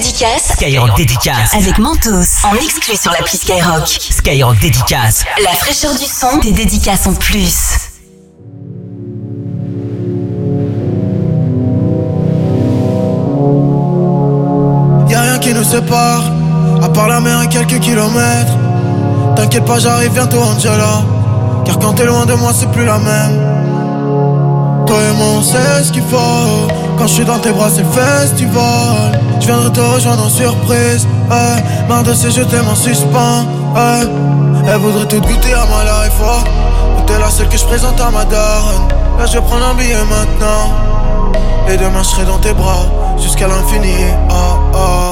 Dédicace Skyrock Dédicace. avec Mentos en exclu sur l'appli Skyrock. Skyrock Dédicace. La fraîcheur du son, des dédicaces en plus. Y'a rien qui nous sépare, à part la mer et quelques kilomètres. T'inquiète pas, j'arrive bientôt, Angela. Car quand t'es loin de moi, c'est plus la même. Toi et moi, on sait ce qu'il faut. Quand je suis dans tes bras, c'est festival. Je viendrai te rejoindre en surprise. Ouais, marre de ces jeux, en suspens. Ouais, elle voudrait tout goûter à ma life. Oh. T'es la seule que je présente à ma daronne. Là, je prendre un billet maintenant. Et demain, je serai dans tes bras jusqu'à l'infini. Oh, oh.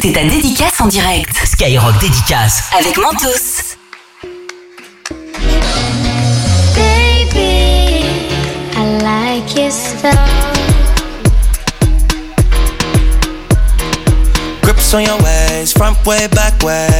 Écouter ta dédicace en direct. Skyrock Dédicace. Avec Mentos. Baby, I like your stuff. Grips on your ways, front way, back way.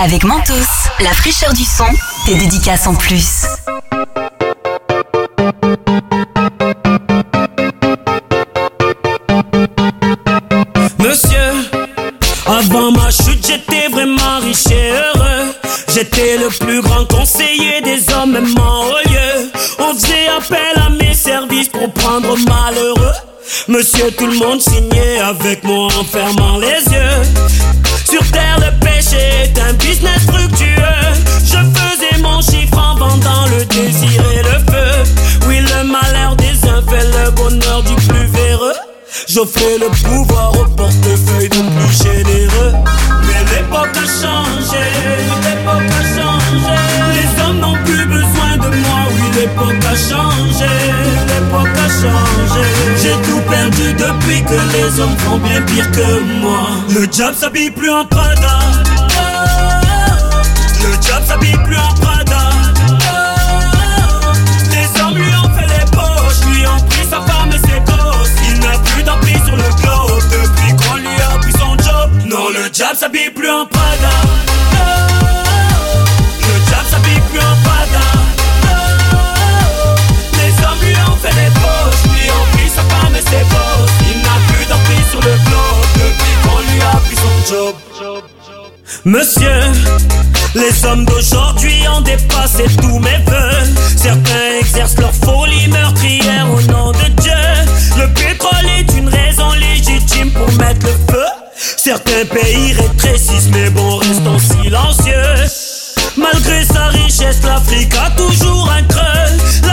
Avec Mentos, la fraîcheur du son, tes dédicaces en plus. Monsieur, avant ma chute, j'étais vraiment riche et heureux. J'étais le plus grand conseiller des hommes, même en haut lieu. On faisait appel à mes services pour prendre malheureux. Monsieur, tout le monde signait avec moi en fermant les Le pouvoir au portefeuille du plus généreux. Mais l'époque a changé, l'époque a changé. Les hommes n'ont plus besoin de moi, oui, l'époque a changé, l'époque a changé. J'ai tout perdu depuis que les hommes font bien pire que moi. Le job s'habille plus en Prada. Le job s'habille plus en Monsieur, les hommes d'aujourd'hui ont dépassé tous mes voeux. Certains exercent leur folie meurtrière au nom de Dieu. Le pétrole est une raison légitime pour mettre le feu. Certains pays rétrécissent, mais bon, restons silencieux. Malgré sa richesse, l'Afrique a toujours un creux.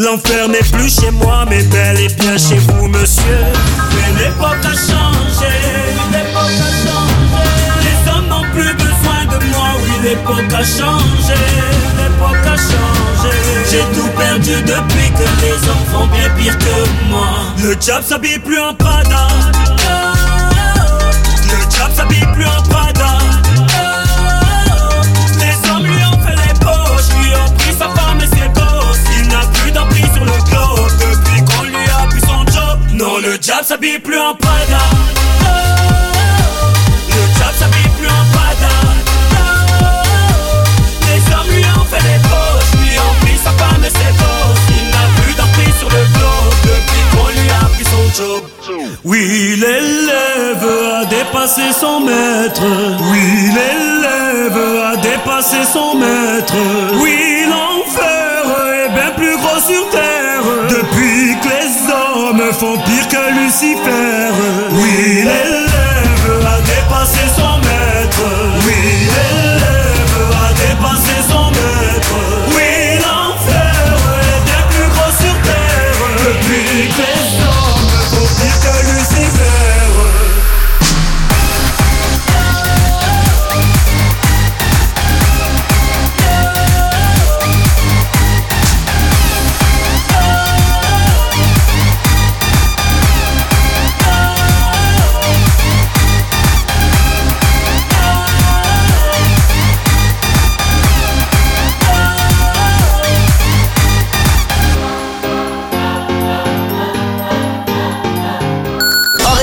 L'enfer n'est plus chez moi, mais bel et bien chez vous, monsieur. Mais l'époque a changé, l'époque a changé. Les hommes n'ont plus besoin de moi, oui, l'époque a changé, l'époque a changé. J'ai tout perdu depuis que les hommes font bien pire que moi. Le job s'habille plus en Prada. Le job s'habille plus en Prada. Job s'habille plus en Prada. Le job s'habille plus en Prada. Les hommes lui ont fait les poches, lui ont pris sa femme et ses gosses. Il n'a plus d'emprise sur le globe depuis qu'on lui a pris son job. Oui, l'élève a dépassé son maître. Oui, l'élève a dépassé son maître. Oui, l'enfer est bien plus gros sur terre. Depuis que les hommes font pire Lucifer. Oui, l'élève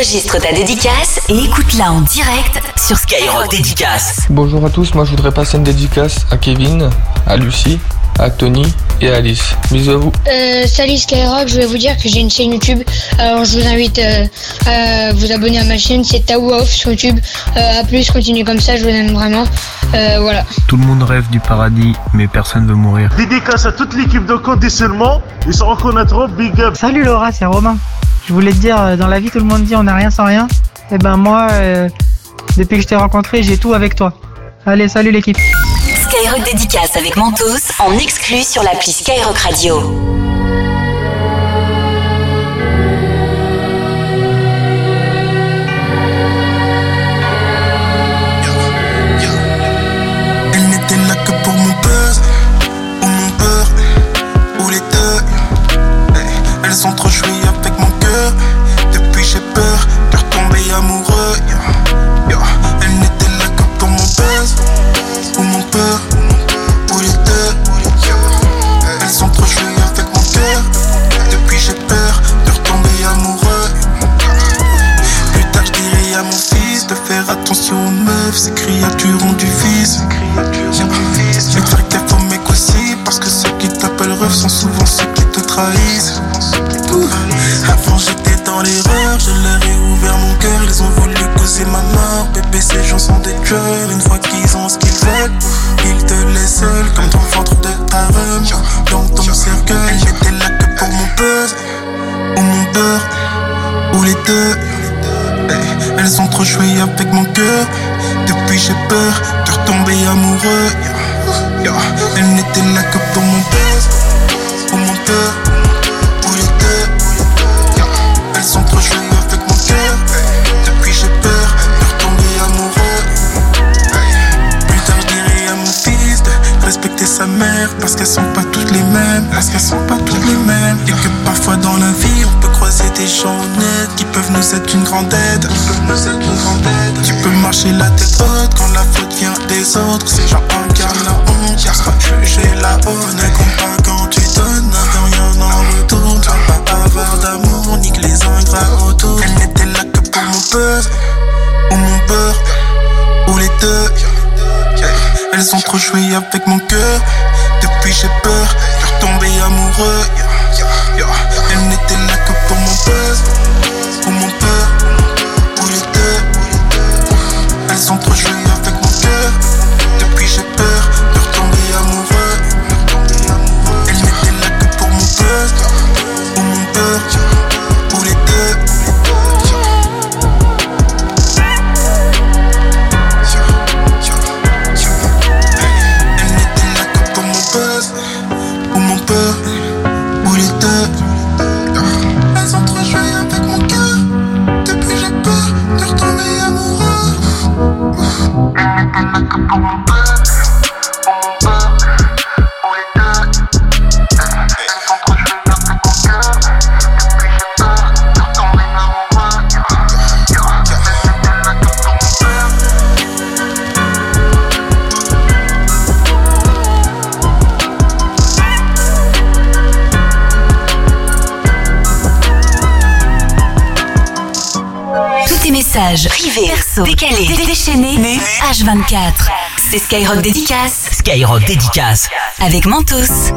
Enregistre ta dédicace et écoute-la en direct sur Skyrock Dédicace. Bonjour à tous, moi je voudrais passer une dédicace à Kevin, à Lucie, à Tony et à Alice. Bisous à vous. Euh, salut Skyrock, je voulais vous dire que j'ai une chaîne YouTube. Alors je vous invite euh, à vous abonner à ma chaîne, c'est Off sur YouTube. Euh, à plus, continuez comme ça, je vous aime vraiment. Euh, voilà. Tout le monde rêve du paradis, mais personne veut mourir. Dédicace à toute l'équipe de conditionnement. Ils se reconnaîtront, big up. Salut Laura, c'est Romain. Je voulais te dire, euh, dans la vie, tout le monde dit on n'a rien sans rien. Et ben moi, euh, depuis que je t'ai rencontré, j'ai tout avec toi. Allez, salut l'équipe. Skyrock Dédicace avec Mentos en exclu sur l'appli Skyrock Radio. Ces créatures ont du vice. Gaffe aux mecs aussi, parce que ceux qui t'appellent ref sont souvent ceux qui te trahissent. Avant, j'étais dans l'erreur, je leur ai ouvert mon cœur, ils ont voulu causer ma mort. Bébé, ces gens sont des tueurs, une fois qu'ils ont ce qu'ils veulent, ils te laissent seul, comme le ventre de ta rhum, dans ton cercueil. J'étais là que pour mon buzz, ou mon beurre, ou les deux. Elles ont trop joué avec mon cœur. Depuis j'ai peur de retomber amoureux. Yeah, yeah. Elles n'étaient là que pour mon buzz ou mon peur. Ou les deux. Elles ont trop joué parce qu'elles sont pas toutes les mêmes. Parce qu'elles sont pas toutes les mêmes. Et que parfois dans la vie on peut croiser des gens honnêtes qui peuvent nous être une grande aide. Qui peuvent nous être une grande aide. Tu peux marcher la tête haute quand la faute vient des autres. Ces gens incarnent la honte. Car pas juger la honte. Ne compte pas quand tu donnes, n'avais rien en retour. Tu pas avoir d'amour, ni que les ingrats autour. Elle n'était là que pour mon buzz, ou mon beurre, ou les deux. Elles ont trop joué avec mon cœur. Depuis j'ai peur de retomber amoureux. Elles n'étaient là que pour mon buzz, ou mon peur, ou les deux. Elles ont trop joué privés, perso, décalés, déchaînés, H24. C'est Skyrock Dédicace. Skyrock Dédicace. Avec Mentos.